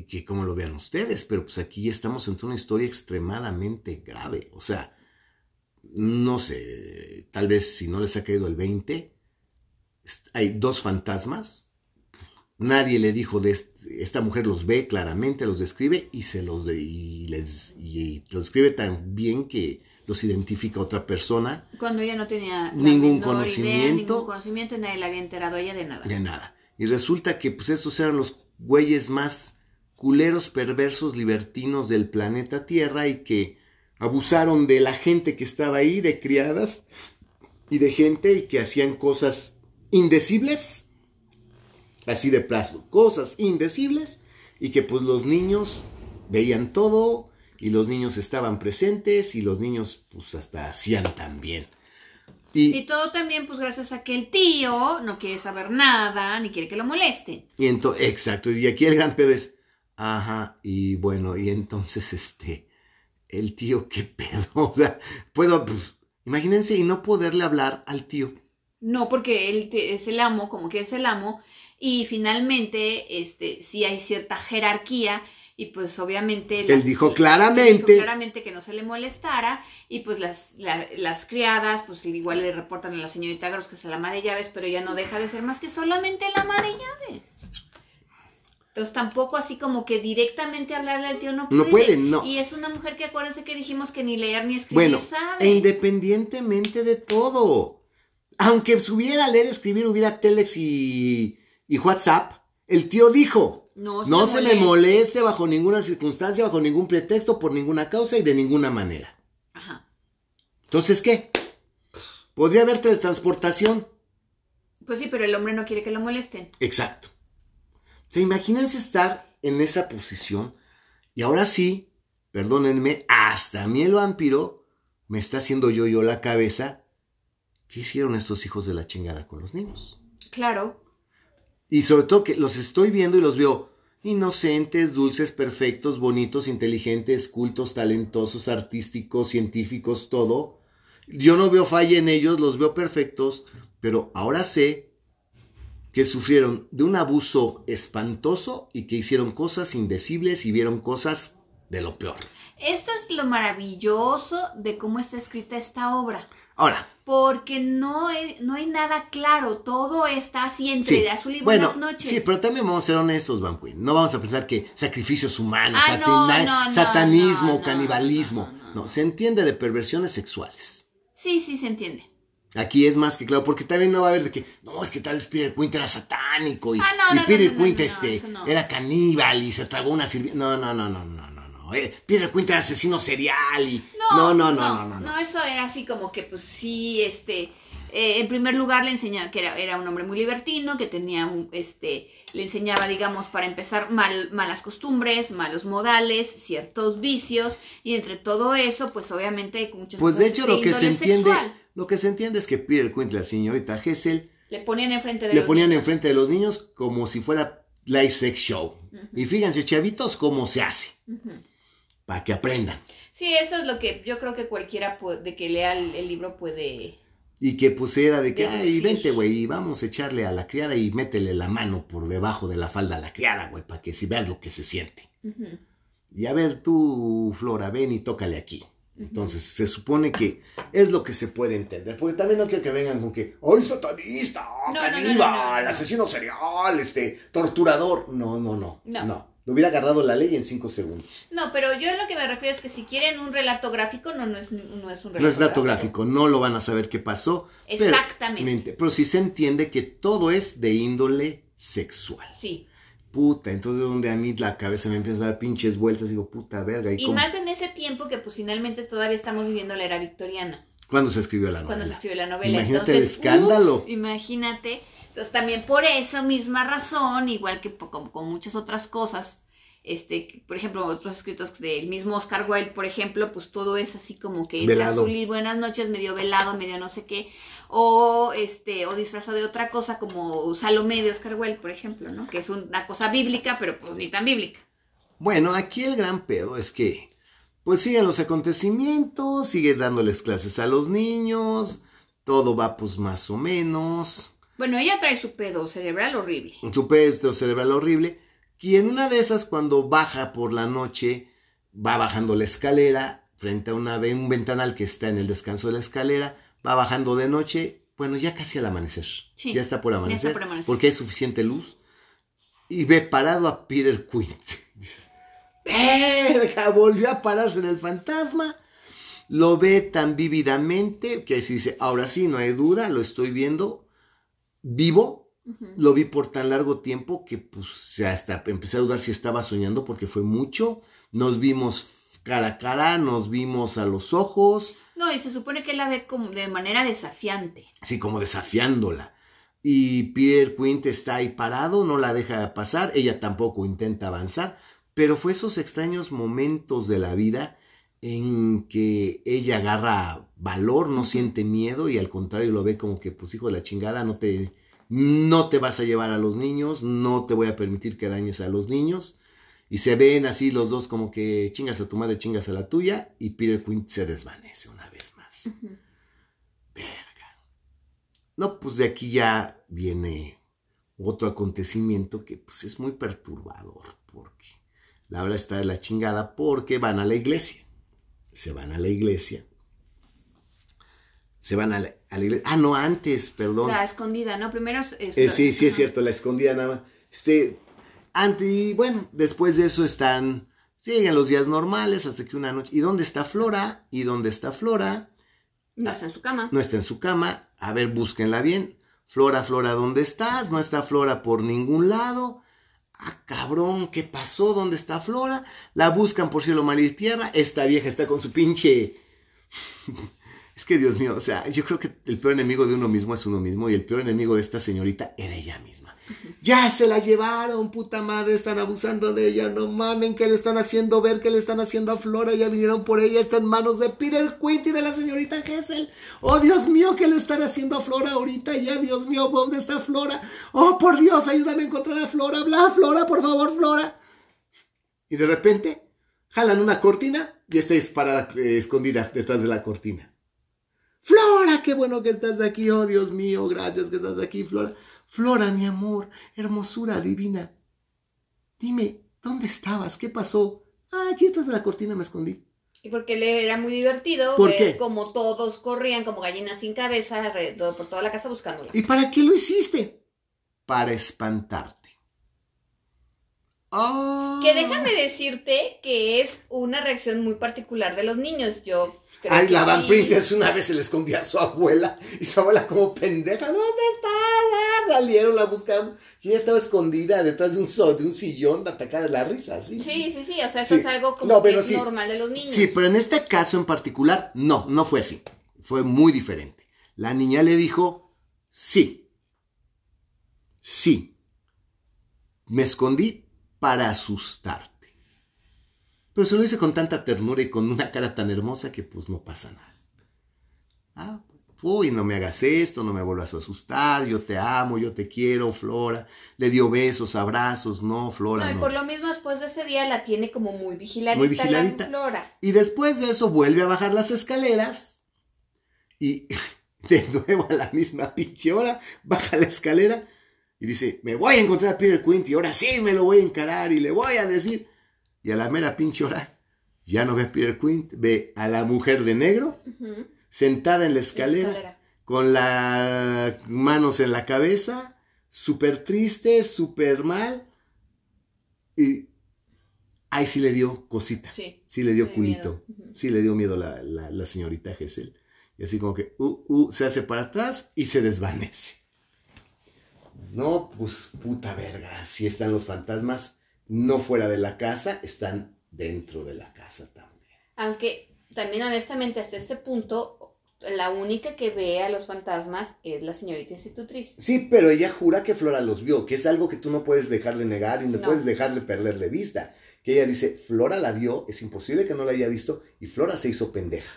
qué, cómo lo vean ustedes, pero pues aquí estamos en una historia extremadamente grave. O sea, no sé, tal vez si no les ha caído el 20, hay dos fantasmas. Nadie le dijo de esta mujer los ve claramente, los describe y se los y les y los describe tan bien que los identifica otra persona. Cuando ella no tenía ningún conocimiento, ningún conocimiento, nadie le había enterado a ella de nada. De nada. Y resulta que pues estos eran los güeyes más culeros, perversos, libertinos del planeta Tierra y que abusaron de la gente que estaba ahí, de criadas y de gente y que hacían cosas indecibles, así de plazo, cosas indecibles y que pues los niños veían todo y los niños estaban presentes y los niños pues hasta hacían también. Y, todo también, pues gracias a que el tío no quiere saber nada, ni quiere que lo molesten. Y entonces, exacto, y aquí el gran pedo es, ajá, y bueno, y entonces este, el tío, qué pedo, *laughs* o sea, puedo, pues, imagínense y no poderle hablar al tío. No, porque él es el amo, como que es el amo, y finalmente, este, sí hay cierta jerarquía, y pues obviamente... él dijo claramente... claramente que no se le molestara y pues las, las criadas pues igual le reportan a la señorita Gross que es la ama de llaves, pero ella no deja de ser más que solamente la ama de llaves. Entonces tampoco así como que directamente hablarle al tío no puede. No puede, no. Y es una mujer que acuérdense que dijimos que ni leer ni escribir bueno, sabe. independientemente de todo. Aunque subiera leer, escribir, hubiera Telex y, y WhatsApp, el tío dijo, no, se, me moleste bajo ninguna circunstancia, bajo ningún pretexto, por ninguna causa y de ninguna manera. Ajá. Entonces, ¿qué? Podría haber teletransportación. Pues sí, pero el hombre no quiere que lo molesten. Exacto. O sea, imagínense estar en esa posición y ahora sí, perdónenme, hasta a mí el vampiro me está haciendo yo yo la cabeza. ¿Qué hicieron estos hijos de la chingada con los niños? Claro. Y sobre todo que los estoy viendo y los veo inocentes, dulces, perfectos, bonitos, inteligentes, cultos, talentosos, artísticos, científicos, todo. Yo no veo falla en ellos, los veo perfectos, pero ahora sé que sufrieron de un abuso espantoso y que hicieron cosas indecibles y vieron cosas de lo peor. Esto es lo maravilloso de cómo está escrita esta obra. Ahora. Porque no hay, no hay nada claro, todo está así entre azul y buenas noches. Sí, pero también vamos a ser honestos, Van No vamos a pensar que sacrificios humanos, ah, satanismo, canibalismo. No, se entiende de perversiones sexuales. Sí, sí, se entiende. Aquí es más que claro, porque también no va a haber de que, no, es que tal vez Peter Quint era satánico y, ah, Peter Quint este, era caníbal y se tragó una sirvienta. No, no, no, no, no, no, no. Eh, Peter Quint era asesino serial y... No no no, no, no, no, eso era así como que, pues sí, este... Eh, en primer lugar le enseñaba que era, era, un hombre muy libertino, que tenía un, este, le enseñaba, digamos, para empezar, mal, malas costumbres, malos modales, ciertos vicios, y entre todo eso, pues obviamente hay muchas Pues de hecho lo que se entiende, lo que se entiende es que Peter Quint, la señorita Hessel, le ponían enfrente de le ponían enfrente de los niños como si fuera live sex show. Y fíjense, chavitos, cómo se hace. Para que aprendan. Sí, eso es lo que yo creo que cualquiera de que lea el, libro puede... Y que pusiera de que, ay, vente, güey, y vamos a echarle a la criada y métele la mano por debajo de la falda a la criada, güey, para que si veas lo que se siente. Y a ver, tú, Flora, ven y tócale aquí. Entonces, se supone que es lo que se puede entender. Porque también no quiero que vengan con que, ¡ay, satanista! ¡Caníbal! ¡Asesino serial! Este, torturador. No, no, no. No. Lo hubiera agarrado la ley en cinco segundos. No, pero yo lo que me refiero es que si quieren un relato gráfico, no, no, es, no es un relato No es relato gráfico. no lo van a saber qué pasó. Exactamente. Pero, sí se entiende que todo es de índole sexual. Sí. Puta, entonces donde a mí la cabeza me empieza a dar pinches vueltas, digo, puta verga. Y, más en ese tiempo que pues finalmente todavía estamos viviendo la era victoriana. ¿Cuándo se escribió la novela? Cuando se escribió la novela. Imagínate el escándalo. imagínate. Entonces también por esa misma razón, igual que con, con muchas otras cosas, este, por ejemplo, otros escritos del mismo Oscar Wilde, por ejemplo, pues todo es así como que entre azul y buenas noches, medio velado, medio no sé qué, o este, o disfrazado de otra cosa como Salomé de Oscar Wilde, por ejemplo, ¿no? Que es una cosa bíblica, pero pues ni tan bíblica. Bueno, aquí el gran pedo es que, pues siguen los acontecimientos, sigue dándoles clases a los niños, todo va pues más o menos. Bueno, ella trae su pedo cerebral horrible. Su pedo cerebral horrible y en una de esas, cuando baja por la noche, va bajando la escalera, frente a una, un ventanal que está en el descanso de la escalera, va bajando de noche, bueno, ya casi al amanecer. ya, está por amanecer, porque hay suficiente luz. Y ve parado a Peter Quint. *laughs* Dices, ¡verga! Volvió a pararse en el fantasma. Lo ve tan vívidamente que se dice, ahora sí, no hay duda, lo estoy viendo vivo lo vi por tan largo tiempo que pues hasta empecé a dudar si estaba soñando porque fue mucho. Nos vimos cara a cara, nos vimos a los ojos. No, y se supone que la ve como de manera desafiante. Sí, como desafiándola. Y Pierre Quint está ahí parado, no la deja pasar, ella tampoco intenta avanzar, pero fue esos extraños momentos de la vida en que ella agarra valor, no siente miedo y al contrario lo ve como que, pues hijo de la chingada, no te, no te vas a llevar a los niños, no te voy a permitir que dañes a los niños. Y se ven así los dos como que chingas a tu madre, chingas a la tuya, y Peter Quint se desvanece una vez más. Verga. No, pues de aquí ya viene otro acontecimiento que pues es muy perturbador, porque la verdad está de la chingada, porque van a la iglesia. Se van a la iglesia se van a la, iglesia. Ah, no, antes, perdón. La escondida, ¿no? Primero eh, sí, sí, es cierto, la escondida nada más. Este, antes, y bueno, después de eso están, siguen los días normales hasta que una noche. ¿Y dónde está Flora? ¿Y dónde está Flora? No está en su cama. No está en su cama. A ver, búsquenla bien. Flora, Flora, ¿dónde estás? No está Flora por ningún lado. Ah, cabrón, ¿qué pasó? ¿Dónde está Flora? La buscan por cielo, mar y tierra. Esta vieja está con su pinche es que Dios mío, o sea, yo creo que el peor enemigo de uno mismo es uno mismo y el peor enemigo de esta señorita era ella misma. Ya se la llevaron, puta madre, están abusando de ella, no mamen, ¿qué le están haciendo ver? ¿Qué le están haciendo a Flora? Ya vinieron por ella, está en manos de Peter Quint y de la señorita Hessel. Oh, Dios mío, ¿qué le están haciendo a Flora ahorita? Ya, Dios mío, ¿dónde está Flora? Oh, por Dios, ayúdame a encontrar a Flora, bla, Flora, por favor, Flora. Y de repente, jalan una cortina y está disparada, eh, escondida detrás de la cortina. Flora, qué bueno que estás aquí, oh Dios mío, gracias que estás aquí, Flora. Flora, mi amor, hermosura divina. Dime, ¿dónde estabas? ¿Qué pasó? Ah, aquí detrás de la cortina me escondí. Y porque le era muy divertido ¿Por ver qué? como todos corrían como gallinas sin cabeza alrededor por toda la casa buscándola. ¿Y para qué lo hiciste? Para espantarte. Ah. Que déjame decirte que es una reacción muy particular de los niños. Yo Ay, la Van sí. Princess una vez se le escondió a su abuela y su abuela como pendeja, ¿dónde estás? Ah, Salieron, la buscaron y ella estaba escondida detrás de un, de un sillón atacada de la risa, ¿sí? Sí, sí, sí, o sea, eso Sí. es algo como No, que es sí. normal de los niños. Sí, pero en este caso en particular, no, no fue así. Fue muy diferente. La niña le dijo, sí, sí, me escondí para asustarte. Pero se lo hice con tanta ternura y con una cara tan hermosa que pues no pasa nada. Ah, uy, no me hagas esto, no me vuelvas a asustar, yo te amo, yo te quiero, Flora. Le dio besos, abrazos, no, Flora, No, y no. por lo mismo después de ese día la tiene como muy vigiladita, Muy vigiladita. la Flora. Y después de eso vuelve a bajar las escaleras y *laughs* de nuevo a la misma pinche hora baja la escalera y dice, me voy a encontrar a Peter Quint y ahora sí me lo voy a encarar y le voy a decir. Y a la mera pinche hora ya no ve a Peter Quint, ve a la mujer de negro sentada en la la escalera, con las manos en la cabeza, súper triste, súper mal. Y ahí sí le dio cosita. Sí. Sí le dio culito. Sí le dio miedo la, la, la señorita Gesell. Y así como que uh, uh, se hace para atrás y se desvanece. No, pues puta verga. Si están los fantasmas no fuera de la casa, están dentro de la casa también. Aunque también honestamente hasta este punto la única que ve a los fantasmas es la señorita institutriz. Sí, pero ella jura que Flora los vio, que es algo que tú no puedes dejar de negar y no, No. puedes dejar de perderle vista. Que ella dice, Flora la vio, es imposible que no la haya visto y Flora se hizo pendeja.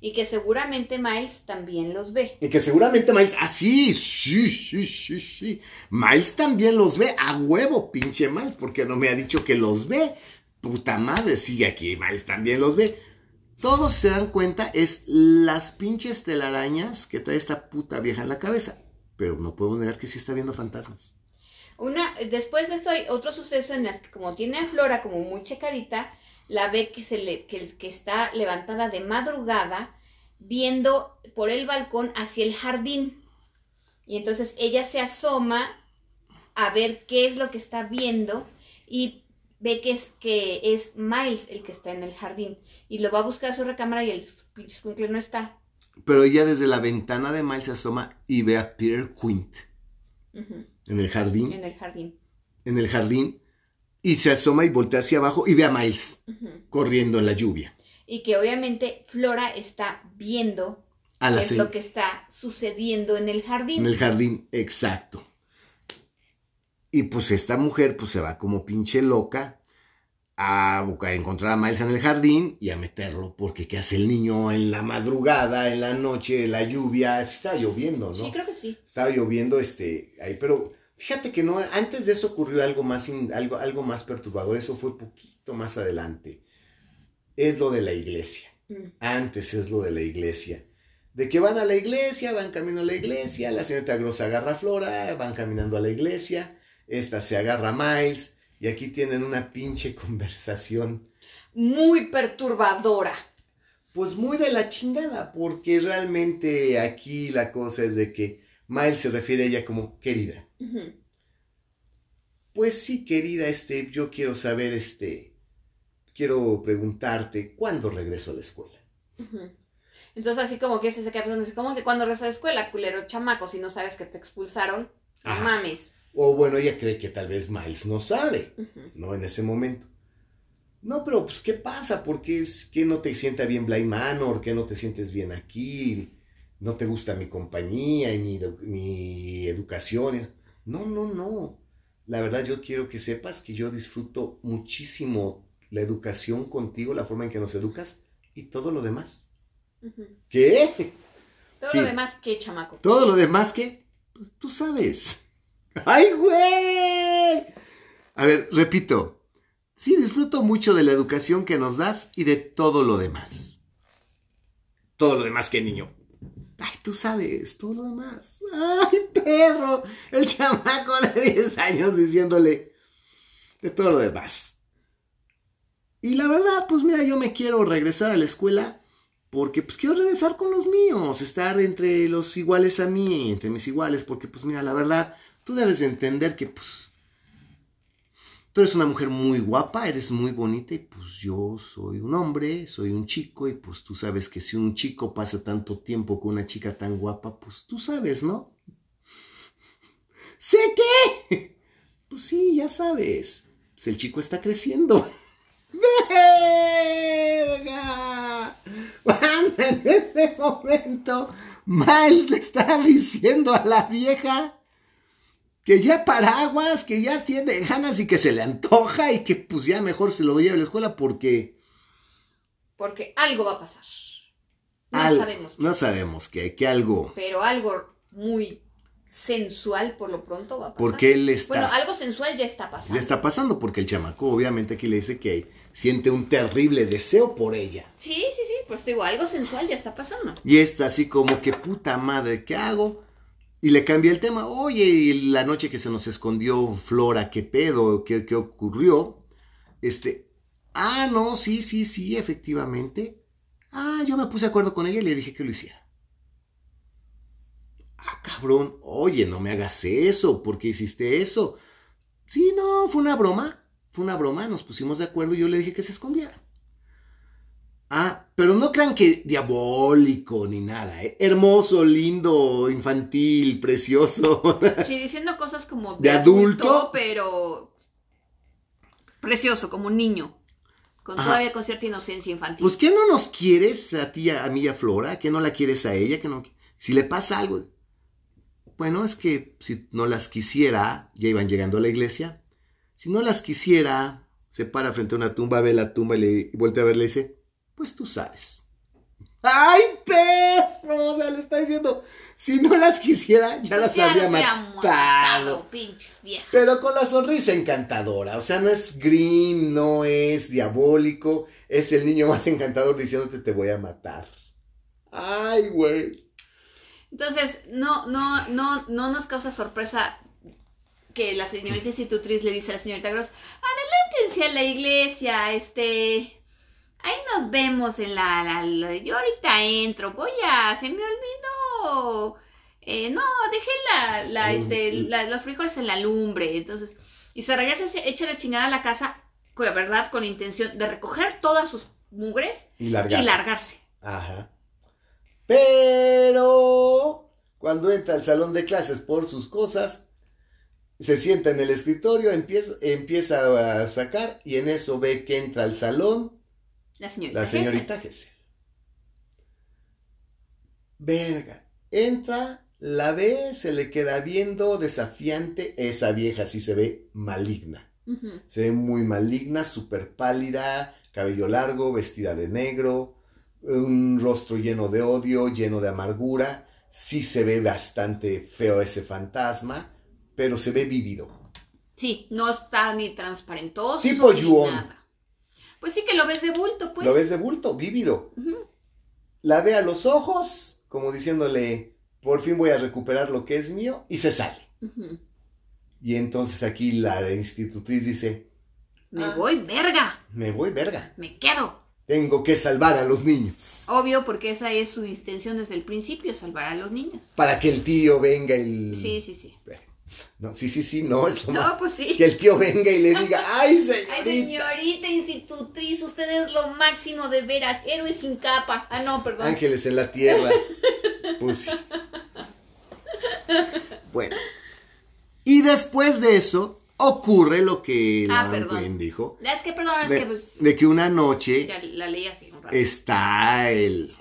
Y que seguramente Miles también los ve. Y que seguramente Miles, ah, sí, sí, sí, sí, sí. Miles también los ve a huevo, pinche Miles, porque no me ha dicho que los ve. Puta madre, sigue aquí, Miles también los ve. Todos se dan cuenta, es las pinches telarañas que trae esta puta vieja en la cabeza. Pero no puedo negar que sí está viendo fantasmas. Una, después de esto hay otro suceso en las que como tiene a Flora como muy checadita, la ve que, se le, que, que está levantada de madrugada viendo por el balcón hacia el jardín. Y entonces ella se asoma a ver qué es lo que está viendo y ve que es, que es Miles el que está en el jardín. Y lo va a buscar a su recámara y el squinkle no está. Pero ella desde la ventana de Miles se asoma y ve a Peter Quint en el jardín. En el jardín. En el jardín. Y se asoma y voltea hacia abajo y ve a Miles corriendo en la lluvia. Y que obviamente Flora está viendo A qué es lo que está sucediendo en el jardín. En el jardín, exacto. Y pues esta mujer pues se va como pinche loca a, buscar- a encontrar a Miles en el jardín y a meterlo porque ¿qué hace el niño en la madrugada, en la noche, en la lluvia? Está lloviendo, ¿no? Sí, creo que sí. Estaba lloviendo este ahí, pero fíjate que no, antes de eso ocurrió algo más, algo, algo más perturbador, eso fue poquito más adelante. Es lo de la iglesia. Mm. Antes es lo de la iglesia. De que van a la iglesia, van camino a la iglesia, la señorita Gross agarra a Flora, van caminando a la iglesia, esta se agarra a Miles, y aquí tienen una pinche conversación, Muy perturbadora. pues muy de la chingada, porque realmente aquí la cosa es de que Miles se refiere a ella como querida. Pues sí, querida, yo quiero saber, este, quiero preguntarte, ¿cuándo regreso a la escuela? Entonces así como que se se queda pensando, como que cuando regresas a la escuela, culero chamaco, si no sabes que te expulsaron, no mames. O bueno, ella cree que tal vez Miles no sabe. ¿no? En ese momento. No, pero pues, ¿qué pasa? ¿Por qué es que no te sienta bien Bly Manor? ¿Qué no te sientes bien aquí? ¿No te gusta mi compañía y mi, mi educación? No, no, no. La verdad yo quiero que sepas que yo disfruto muchísimo la educación contigo, la forma en que nos educas y todo lo demás. ¿Qué? Todo Sí. lo demás, ¿qué chamaco? Todo lo demás que, pues tú sabes. *laughs* ¡Ay, güey! A ver, repito. Sí, disfruto mucho de la educación que nos das y de todo lo demás. Todo lo demás que niño. Ay, tú sabes, todo lo demás. ¡Ay, perro! El chamaco de 10 años diciéndole de todo lo demás. Y la verdad, pues mira, yo me quiero regresar a la escuela porque pues quiero regresar con los míos, estar entre los iguales a mí, entre mis iguales, porque pues mira, la verdad, tú debes de entender que pues tú eres una mujer muy guapa, eres muy bonita y pues yo soy un hombre, soy un chico y pues tú sabes que si un chico pasa tanto tiempo con una chica tan guapa, pues tú sabes, ¿no? ¿Sé qué? *laughs* Pues sí, ya sabes. Pues el chico está creciendo. *laughs* ¡Verga! en este momento, Miles le está diciendo a la vieja que ya paraguas, que ya tiene ganas y que se le antoja y que pues ya mejor se lo lleve a la escuela porque... Porque algo va a pasar. No sabemos. No sabemos que, que algo... Pero algo muy sensual por lo pronto va a pasar. Porque él está... Bueno, algo sensual ya está pasando. Ya está pasando porque el chamaco obviamente aquí le dice que siente un terrible deseo por ella. Sí, sí, sí, pues digo, algo sensual ya está pasando. Y está así como que puta madre, ¿qué hago? Y le cambia el tema, oye, y la noche que se nos escondió Flora, ¿qué pedo? ¿Qué, qué ocurrió? Este, ah, no, sí, sí, sí, efectivamente. Ah, yo me puse de acuerdo con ella y le dije que lo hiciera ah, cabrón, oye, no me hagas eso, ¿por qué hiciste eso? Sí, no, fue una broma, fue una broma, nos pusimos de acuerdo y yo le dije que se escondiera. Ah, pero no crean que diabólico ni nada, ¿eh? hermoso, lindo, infantil, precioso. *laughs* Sí, diciendo cosas como de, adulto, pero precioso, como un niño. Con todavía con cierta inocencia infantil. Pues ¿qué no nos quieres a ti, a mí, a Flora? ¿Qué no la quieres a ella? que no? Si le pasa algo, bueno, es que si no las quisiera, ya iban llegando a la iglesia, si no las quisiera, se para frente a una tumba, ve la tumba y, le, voltea a ver, le dice, pues tú sabes. ¡Ay, perro! O sea, le está diciendo, si no las quisiera, ya las habría matado. Pero con la sonrisa encantadora. O sea, no es green, no es diabólico. Es el niño más encantador diciéndote te voy a matar. Ay, güey. Entonces, no, no, no, no nos causa sorpresa que la señorita institutriz le dice a la señorita Gross, adelántense a la iglesia, este, ahí nos vemos en la, yo ahorita entro, voy a, se me olvidó, eh, no, dejé la, la, este, los frijoles en la lumbre, entonces, y se regresa, se echa la chingada a la casa, con la verdad, con la intención de recoger todas sus mugres y largarse. Y largarse. Ajá. Pero cuando entra al salón de clases por sus cosas, se sienta en el escritorio, empieza, empieza a sacar y en eso ve que entra al salón la señorita, la señorita Gessel. Verga, entra, la ve, se le queda viendo desafiante, esa vieja sí se ve maligna. Se ve muy maligna, súper pálida, cabello largo, vestida de negro, un rostro lleno de odio, lleno de amargura. Sí se ve bastante feo ese fantasma, pero se ve vívido. Sí, no está ni transparentoso. Tipo Yuon. Pues sí que lo ves de bulto, pues. Lo ves de bulto, vívido. La ve a los ojos, como diciéndole, por fin voy a recuperar lo que es mío, y se sale. Y entonces aquí la institutriz dice, me ah, voy verga. Me voy verga. Me quedo. Tengo que salvar a los niños. Obvio, porque esa es su intención desde el principio, salvar a los niños. Para que el tío venga y... Sí, sí, sí. No, sí, sí, sí, no, es lo *laughs* no, pues sí. Que el tío venga y le diga, *laughs* ay, señorita. Ay, señorita institutriz, usted es lo máximo de veras, héroes sin capa. Ah, no, perdón. Ángeles en la tierra. pues sí. *laughs* Bueno. Y después de eso, ocurre lo que ah, dijo. Es que, perdón, es de, que pues, de que una noche la leí así, está el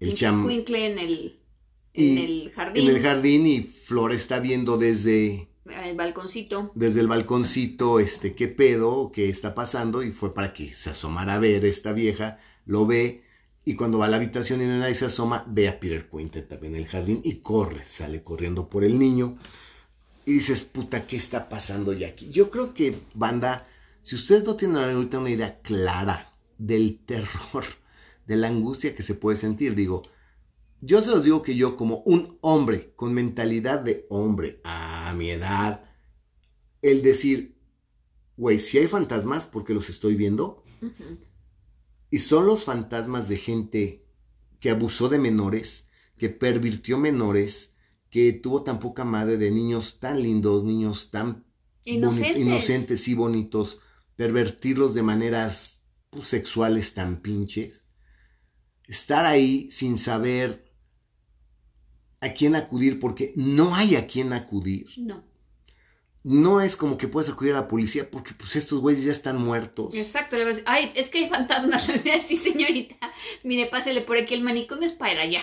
el cham en en el jardín. En el jardín y Flor está viendo desde el balconcito. Desde el balconcito, este, qué pedo, qué está pasando, y fue para que se asomara a ver esta vieja, lo ve, y cuando va a la habitación y nadie se asoma, ve a Peter Quintet también en el jardín y corre, sale corriendo por el niño y dices, puta, ¿qué está pasando ya aquí? Yo creo que, banda, si ustedes no tienen ahorita una idea clara del terror, de la angustia que se puede sentir, digo, yo se los digo que yo como un hombre con mentalidad de hombre a mi edad, el decir, güey, si hay fantasmas, porque los estoy viendo, y son los fantasmas de gente que abusó de menores, que pervirtió menores, que tuvo tan poca madre de niños tan lindos, niños tan inocentes, y bonitos, pervertirlos de maneras pues, sexuales tan pinches. Estar ahí sin saber a quién acudir, porque no hay a quién acudir. No no es como que puedes acudir a la policía porque pues estos güeyes ya están muertos. Exacto, ay, es que hay fantasmas. *laughs* sí, señorita, mire, pásele por aquí, el manicomio es para allá.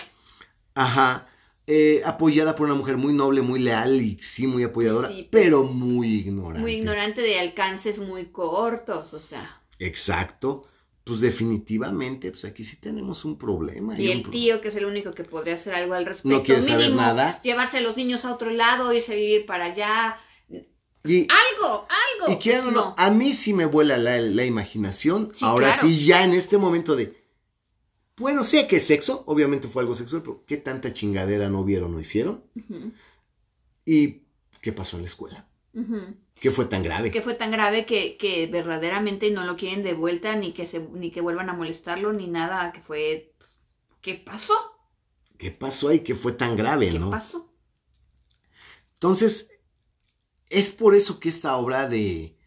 Ajá, eh, apoyada por una mujer muy noble, muy leal y sí, muy apoyadora, pero, muy ignorante. Muy ignorante de alcances muy cortos, o sea. Exacto. Pues definitivamente, pues aquí sí tenemos un problema. Y, el tío, que es el único que podría hacer algo al respecto. No quiere saber nada. Llevarse a los niños a otro lado, irse a vivir para allá algo, algo. Y quiero pues no, a mí sí me vuela la, imaginación. Ahora sí, ya en este momento de. Bueno, sé que es sexo, obviamente fue algo sexual, pero ¿qué tanta chingadera no vieron o hicieron? ¿Y qué pasó en la escuela? ¿Qué fue tan grave? ¿Qué fue tan grave que, que, verdaderamente no lo quieren de vuelta, ni que, se, ni que vuelvan a molestarlo, ni nada? que fue... ¿Qué pasó? ¿Qué pasó ahí? ¿Qué fue tan grave, no? ¿Qué pasó? Entonces, es por eso que esta obra de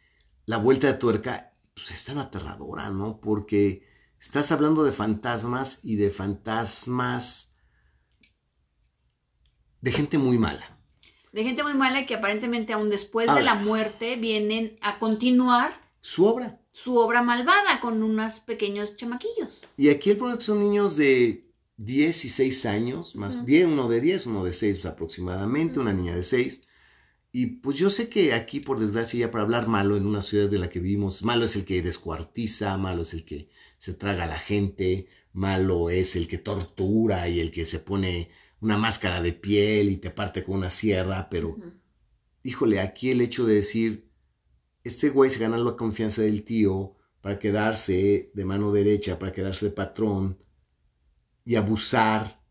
La Vuelta de Tuerca pues, es tan aterradora, ¿no? Porque estás hablando de fantasmas y de fantasmas de gente muy mala. De gente muy mala que aparentemente aún después de la muerte vienen a continuar su obra. Su obra malvada con unos pequeños chamaquillos. Y aquí el problema son niños de 10 y 6 años, más uno de 10, uno de 6 aproximadamente, una niña de 6 y pues yo sé que aquí, por desgracia, ya para hablar malo en una ciudad de la que vivimos, malo es el que descuartiza, malo es el que se traga a la gente, malo es el que tortura y el que se pone una máscara de piel y te parte con una sierra, pero híjole, aquí el hecho de decir, este güey se gana la confianza del tío para quedarse de mano derecha, para quedarse de patrón y abusar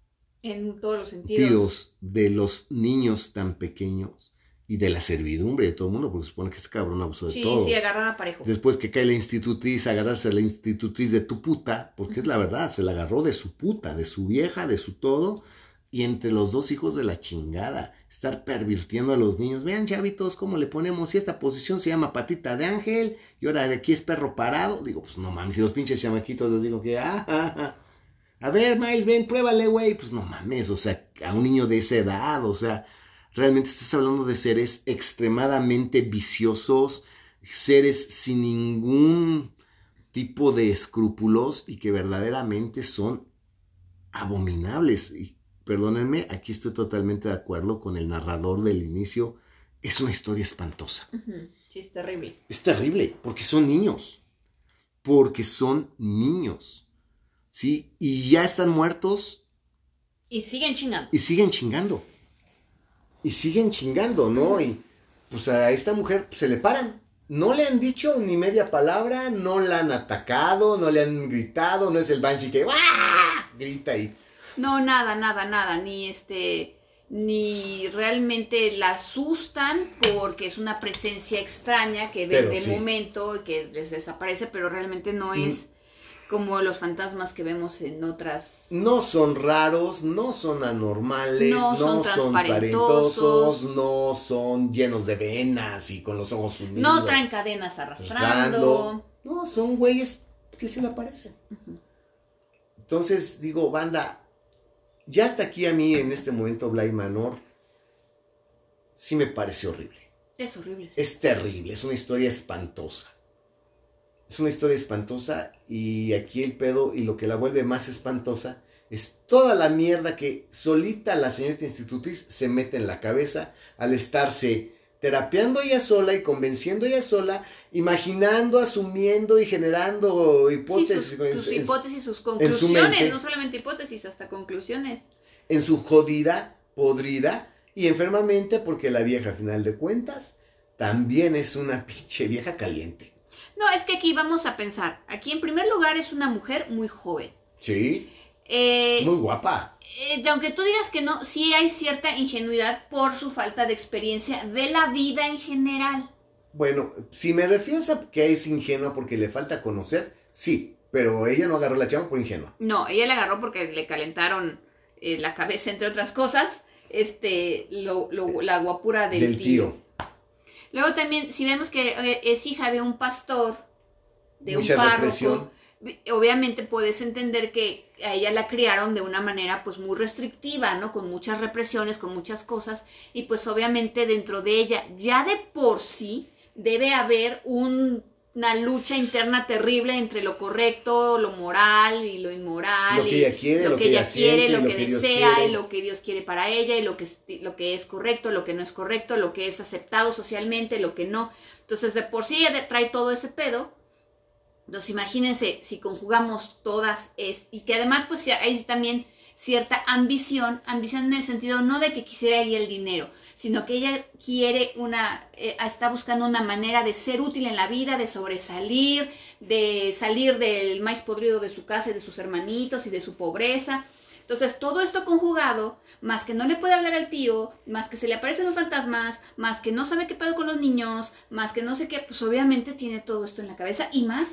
en todos los sentidos de los niños tan pequeños y de la servidumbre de todo el mundo, porque supone que este cabrón abusó de todo. Sí, sí, a parejo. Después que cae la institutriz, agarrarse a la institutriz de tu puta, porque es la verdad, se la agarró de su puta, de su vieja, de su todo, y entre los dos hijos de la chingada, estar pervirtiendo a los niños. Vean, chavitos, cómo le ponemos, y esta posición se llama patita de ángel, y ahora de aquí es perro parado. Digo, pues no mames, si los pinches chamaquitos les digo que, ah, ah, ah. A ver, Miles, ven, pruébale, güey. Pues no mames, o sea, a un niño de esa edad, o sea, realmente estás hablando de seres extremadamente viciosos, seres sin ningún tipo de escrúpulos y que verdaderamente son abominables. Y perdónenme, aquí estoy totalmente de acuerdo con el narrador del inicio. Es una historia espantosa. Sí, es terrible. Es terrible, porque son niños. Porque son niños. ¿Sí? Y ya están muertos. Y siguen chingando. Y siguen chingando y siguen chingando, ¿no? Y pues a esta mujer se le paran. No le han dicho ni media palabra, no la han atacado, no le han gritado, no es el Banshee que grita y... No, nada, nada, nada, ni este, ni realmente la asustan porque es una presencia extraña que ven de momento y que les desaparece, pero realmente no mm. es como los fantasmas que vemos en otras. No son raros, no son anormales, no, son, transparentosos, no son llenos de venas y con los ojos unidos. No traen cadenas arrastrando. No, son güeyes que se le aparecen. Entonces, digo, banda, ya hasta aquí a mí en este momento Bly Manor sí me parece horrible. Es horrible. Es terrible, es una historia espantosa. Es una historia espantosa y aquí el pedo y lo que la vuelve más espantosa es toda la mierda que solita la señorita institutriz se mete en la cabeza al estarse terapeando ella sola y convenciendo ella sola, imaginando, asumiendo y generando hipótesis. sus, hipótesis, sus conclusiones, no solamente hipótesis, hasta conclusiones. En su jodida, podrida y enfermamente porque la vieja, a final de cuentas, también es una *laughs* pinche vieja caliente. No, es que aquí vamos a pensar. Aquí en primer lugar es una mujer muy joven. Sí. Eh, muy guapa. Eh, aunque tú digas que no, sí hay cierta ingenuidad por su falta de experiencia de la vida en general. Bueno, si me refieres a que es ingenua porque le falta conocer, sí, pero ella no agarró la chava por ingenua. No, ella la agarró porque le calentaron eh, la cabeza, entre otras cosas, este, lo, la guapura del, tío. Luego también, si vemos que eh, es hija de un pastor, de un párroco, obviamente puedes entender que a ella la criaron de una manera pues muy restrictiva, ¿no? Con muchas represiones, con muchas cosas, y pues obviamente dentro de ella ya de por sí debe haber una lucha interna terrible entre lo correcto, lo moral y lo inmoral, lo que ella quiere, lo, que, ella quiere, lo, que, desea y lo que Dios quiere para ella y lo que, lo que es correcto, lo que no es correcto, lo que es aceptado socialmente, lo que no. Entonces de por sí ella trae todo ese pedo entonces imagínense si conjugamos todas es, y que además pues hay también cierta ambición, ambición en el sentido no de que quisiera ir el dinero, sino que ella quiere una, eh, está buscando una manera de ser útil en la vida, de sobresalir, de salir del maíz podrido de su casa y de sus hermanitos y de su pobreza. Entonces, todo esto conjugado, más que no le puede hablar al tío, más que se le aparecen los fantasmas, más que no sabe qué pedo con los niños, más que no sé qué, pues obviamente tiene todo esto en la cabeza y más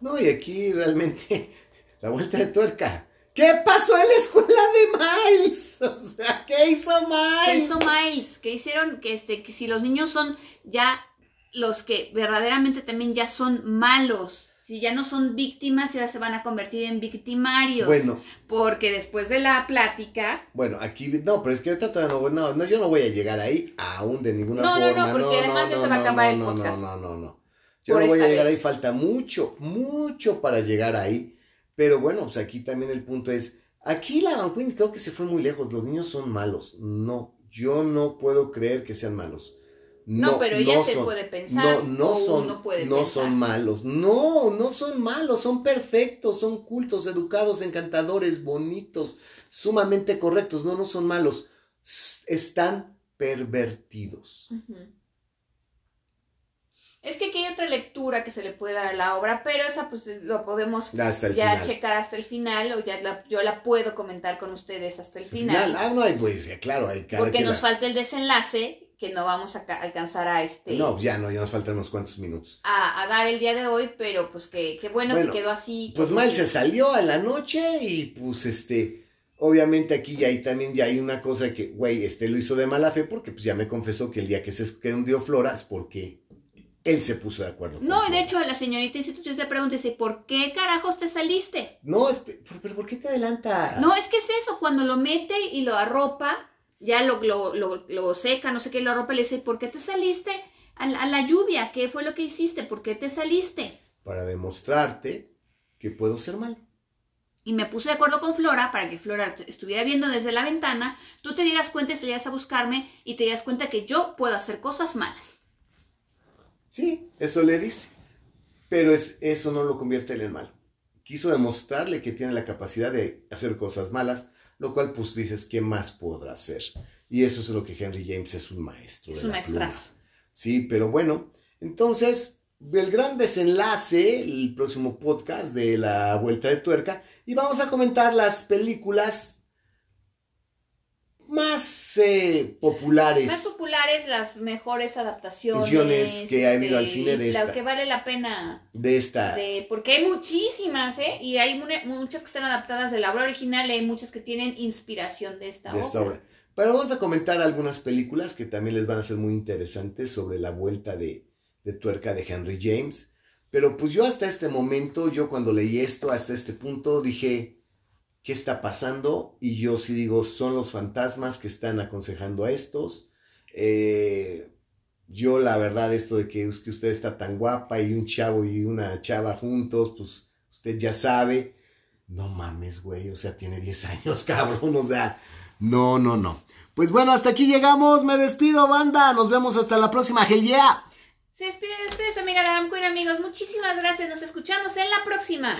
no, y aquí realmente *laughs* la vuelta de tuerca. ¿Qué pasó en la escuela de Miles? *laughs* O sea, ¿qué hizo Miles? ¿Qué hizo Miles? ¿Qué hicieron? Que, este, que si los niños son ya los que verdaderamente también ya son malos, si ya no son víctimas, ya se van a convertir en victimarios. Bueno. Porque después de la plática. Bueno, aquí, no, pero es que ahorita todavía no, no, yo no voy a llegar ahí aún de ninguna forma. No, no, no, porque además ya se va a acabar el podcast. No, no, no, no. Yo no voy a llegar ahí, falta mucho, mucho para llegar ahí. Pero bueno, pues aquí también el punto es, aquí la Van creo que se fue muy lejos, los niños son malos. No, yo no puedo creer que sean malos. No, pero ella se puede pensar. No, no son, no son malos. No, no son malos, son perfectos, son cultos, educados, encantadores, bonitos, sumamente correctos. No, no son malos. Están pervertidos. Es que aquí hay otra lectura que se le puede dar a la obra, pero esa pues lo podemos ya checar hasta el final o ya yo la puedo comentar con ustedes hasta el final. Ah, no, hay pues, claro, hay Porque nos falta el desenlace que no vamos a alcanzar a este... No, ya no, ya nos faltan unos cuantos minutos. A, dar el día de hoy, pero pues que, bueno, que quedó así. Pues mal se salió a la noche y pues este... Obviamente aquí ya hay también ya hay una cosa que, güey, este lo hizo de mala fe porque pues ya me confesó que el día que se hundió Floras, porque él se puso de acuerdo. No, de hecho a la señorita institución te pregunta, ¿por qué carajos te saliste? No, pero ¿por qué te adelantas? No, es que es eso, cuando lo mete y lo arropa, ya lo, lo, seca, no sé qué, lo arropa y le dice, ¿por qué te saliste a la, lluvia? ¿Qué fue lo que hiciste? ¿Por qué te saliste? Para demostrarte que puedo ser malo. Y me puse de acuerdo con Flora para que Flora estuviera viendo desde la ventana, tú te dieras cuenta y salías a buscarme y te dieras cuenta que yo puedo hacer cosas malas. Sí, eso le dice. Pero es, eso no lo convierte en malo. Quiso demostrarle que tiene la capacidad de hacer cosas malas, lo cual pues dices, ¿qué más podrá hacer? Y eso es lo que Henry James es un maestro. Es un maestrazo. Sí, pero bueno, entonces el gran desenlace, el próximo podcast de la vuelta de tuerca, y vamos a comentar las películas más eh, populares. Más populares, las mejores adaptaciones. que ha habido al cine de esta. que vale la pena. De esta. porque hay muchísimas, ¿eh? Y hay muchas que están adaptadas de la obra original y hay muchas que tienen inspiración de esta, obra. Pero vamos a comentar algunas películas que también les van a ser muy interesantes sobre la vuelta de, de tuerca de Henry James. Pero pues yo hasta este momento, yo cuando leí esto, hasta este punto, dije, qué está pasando y yo sí digo, son los fantasmas que están aconsejando a estos. Eh, yo la verdad esto de que, que usted está tan guapa y un chavo y una chava juntos, pues usted ya sabe. No mames, güey, o sea, tiene 10 años, *laughs* cabrón, o sea, no, no, no. Pues bueno, hasta aquí llegamos, me despido, banda, nos vemos hasta la próxima, Hell Se despide, despide su amiga Adam Queen, amigos, muchísimas gracias, nos escuchamos en la próxima.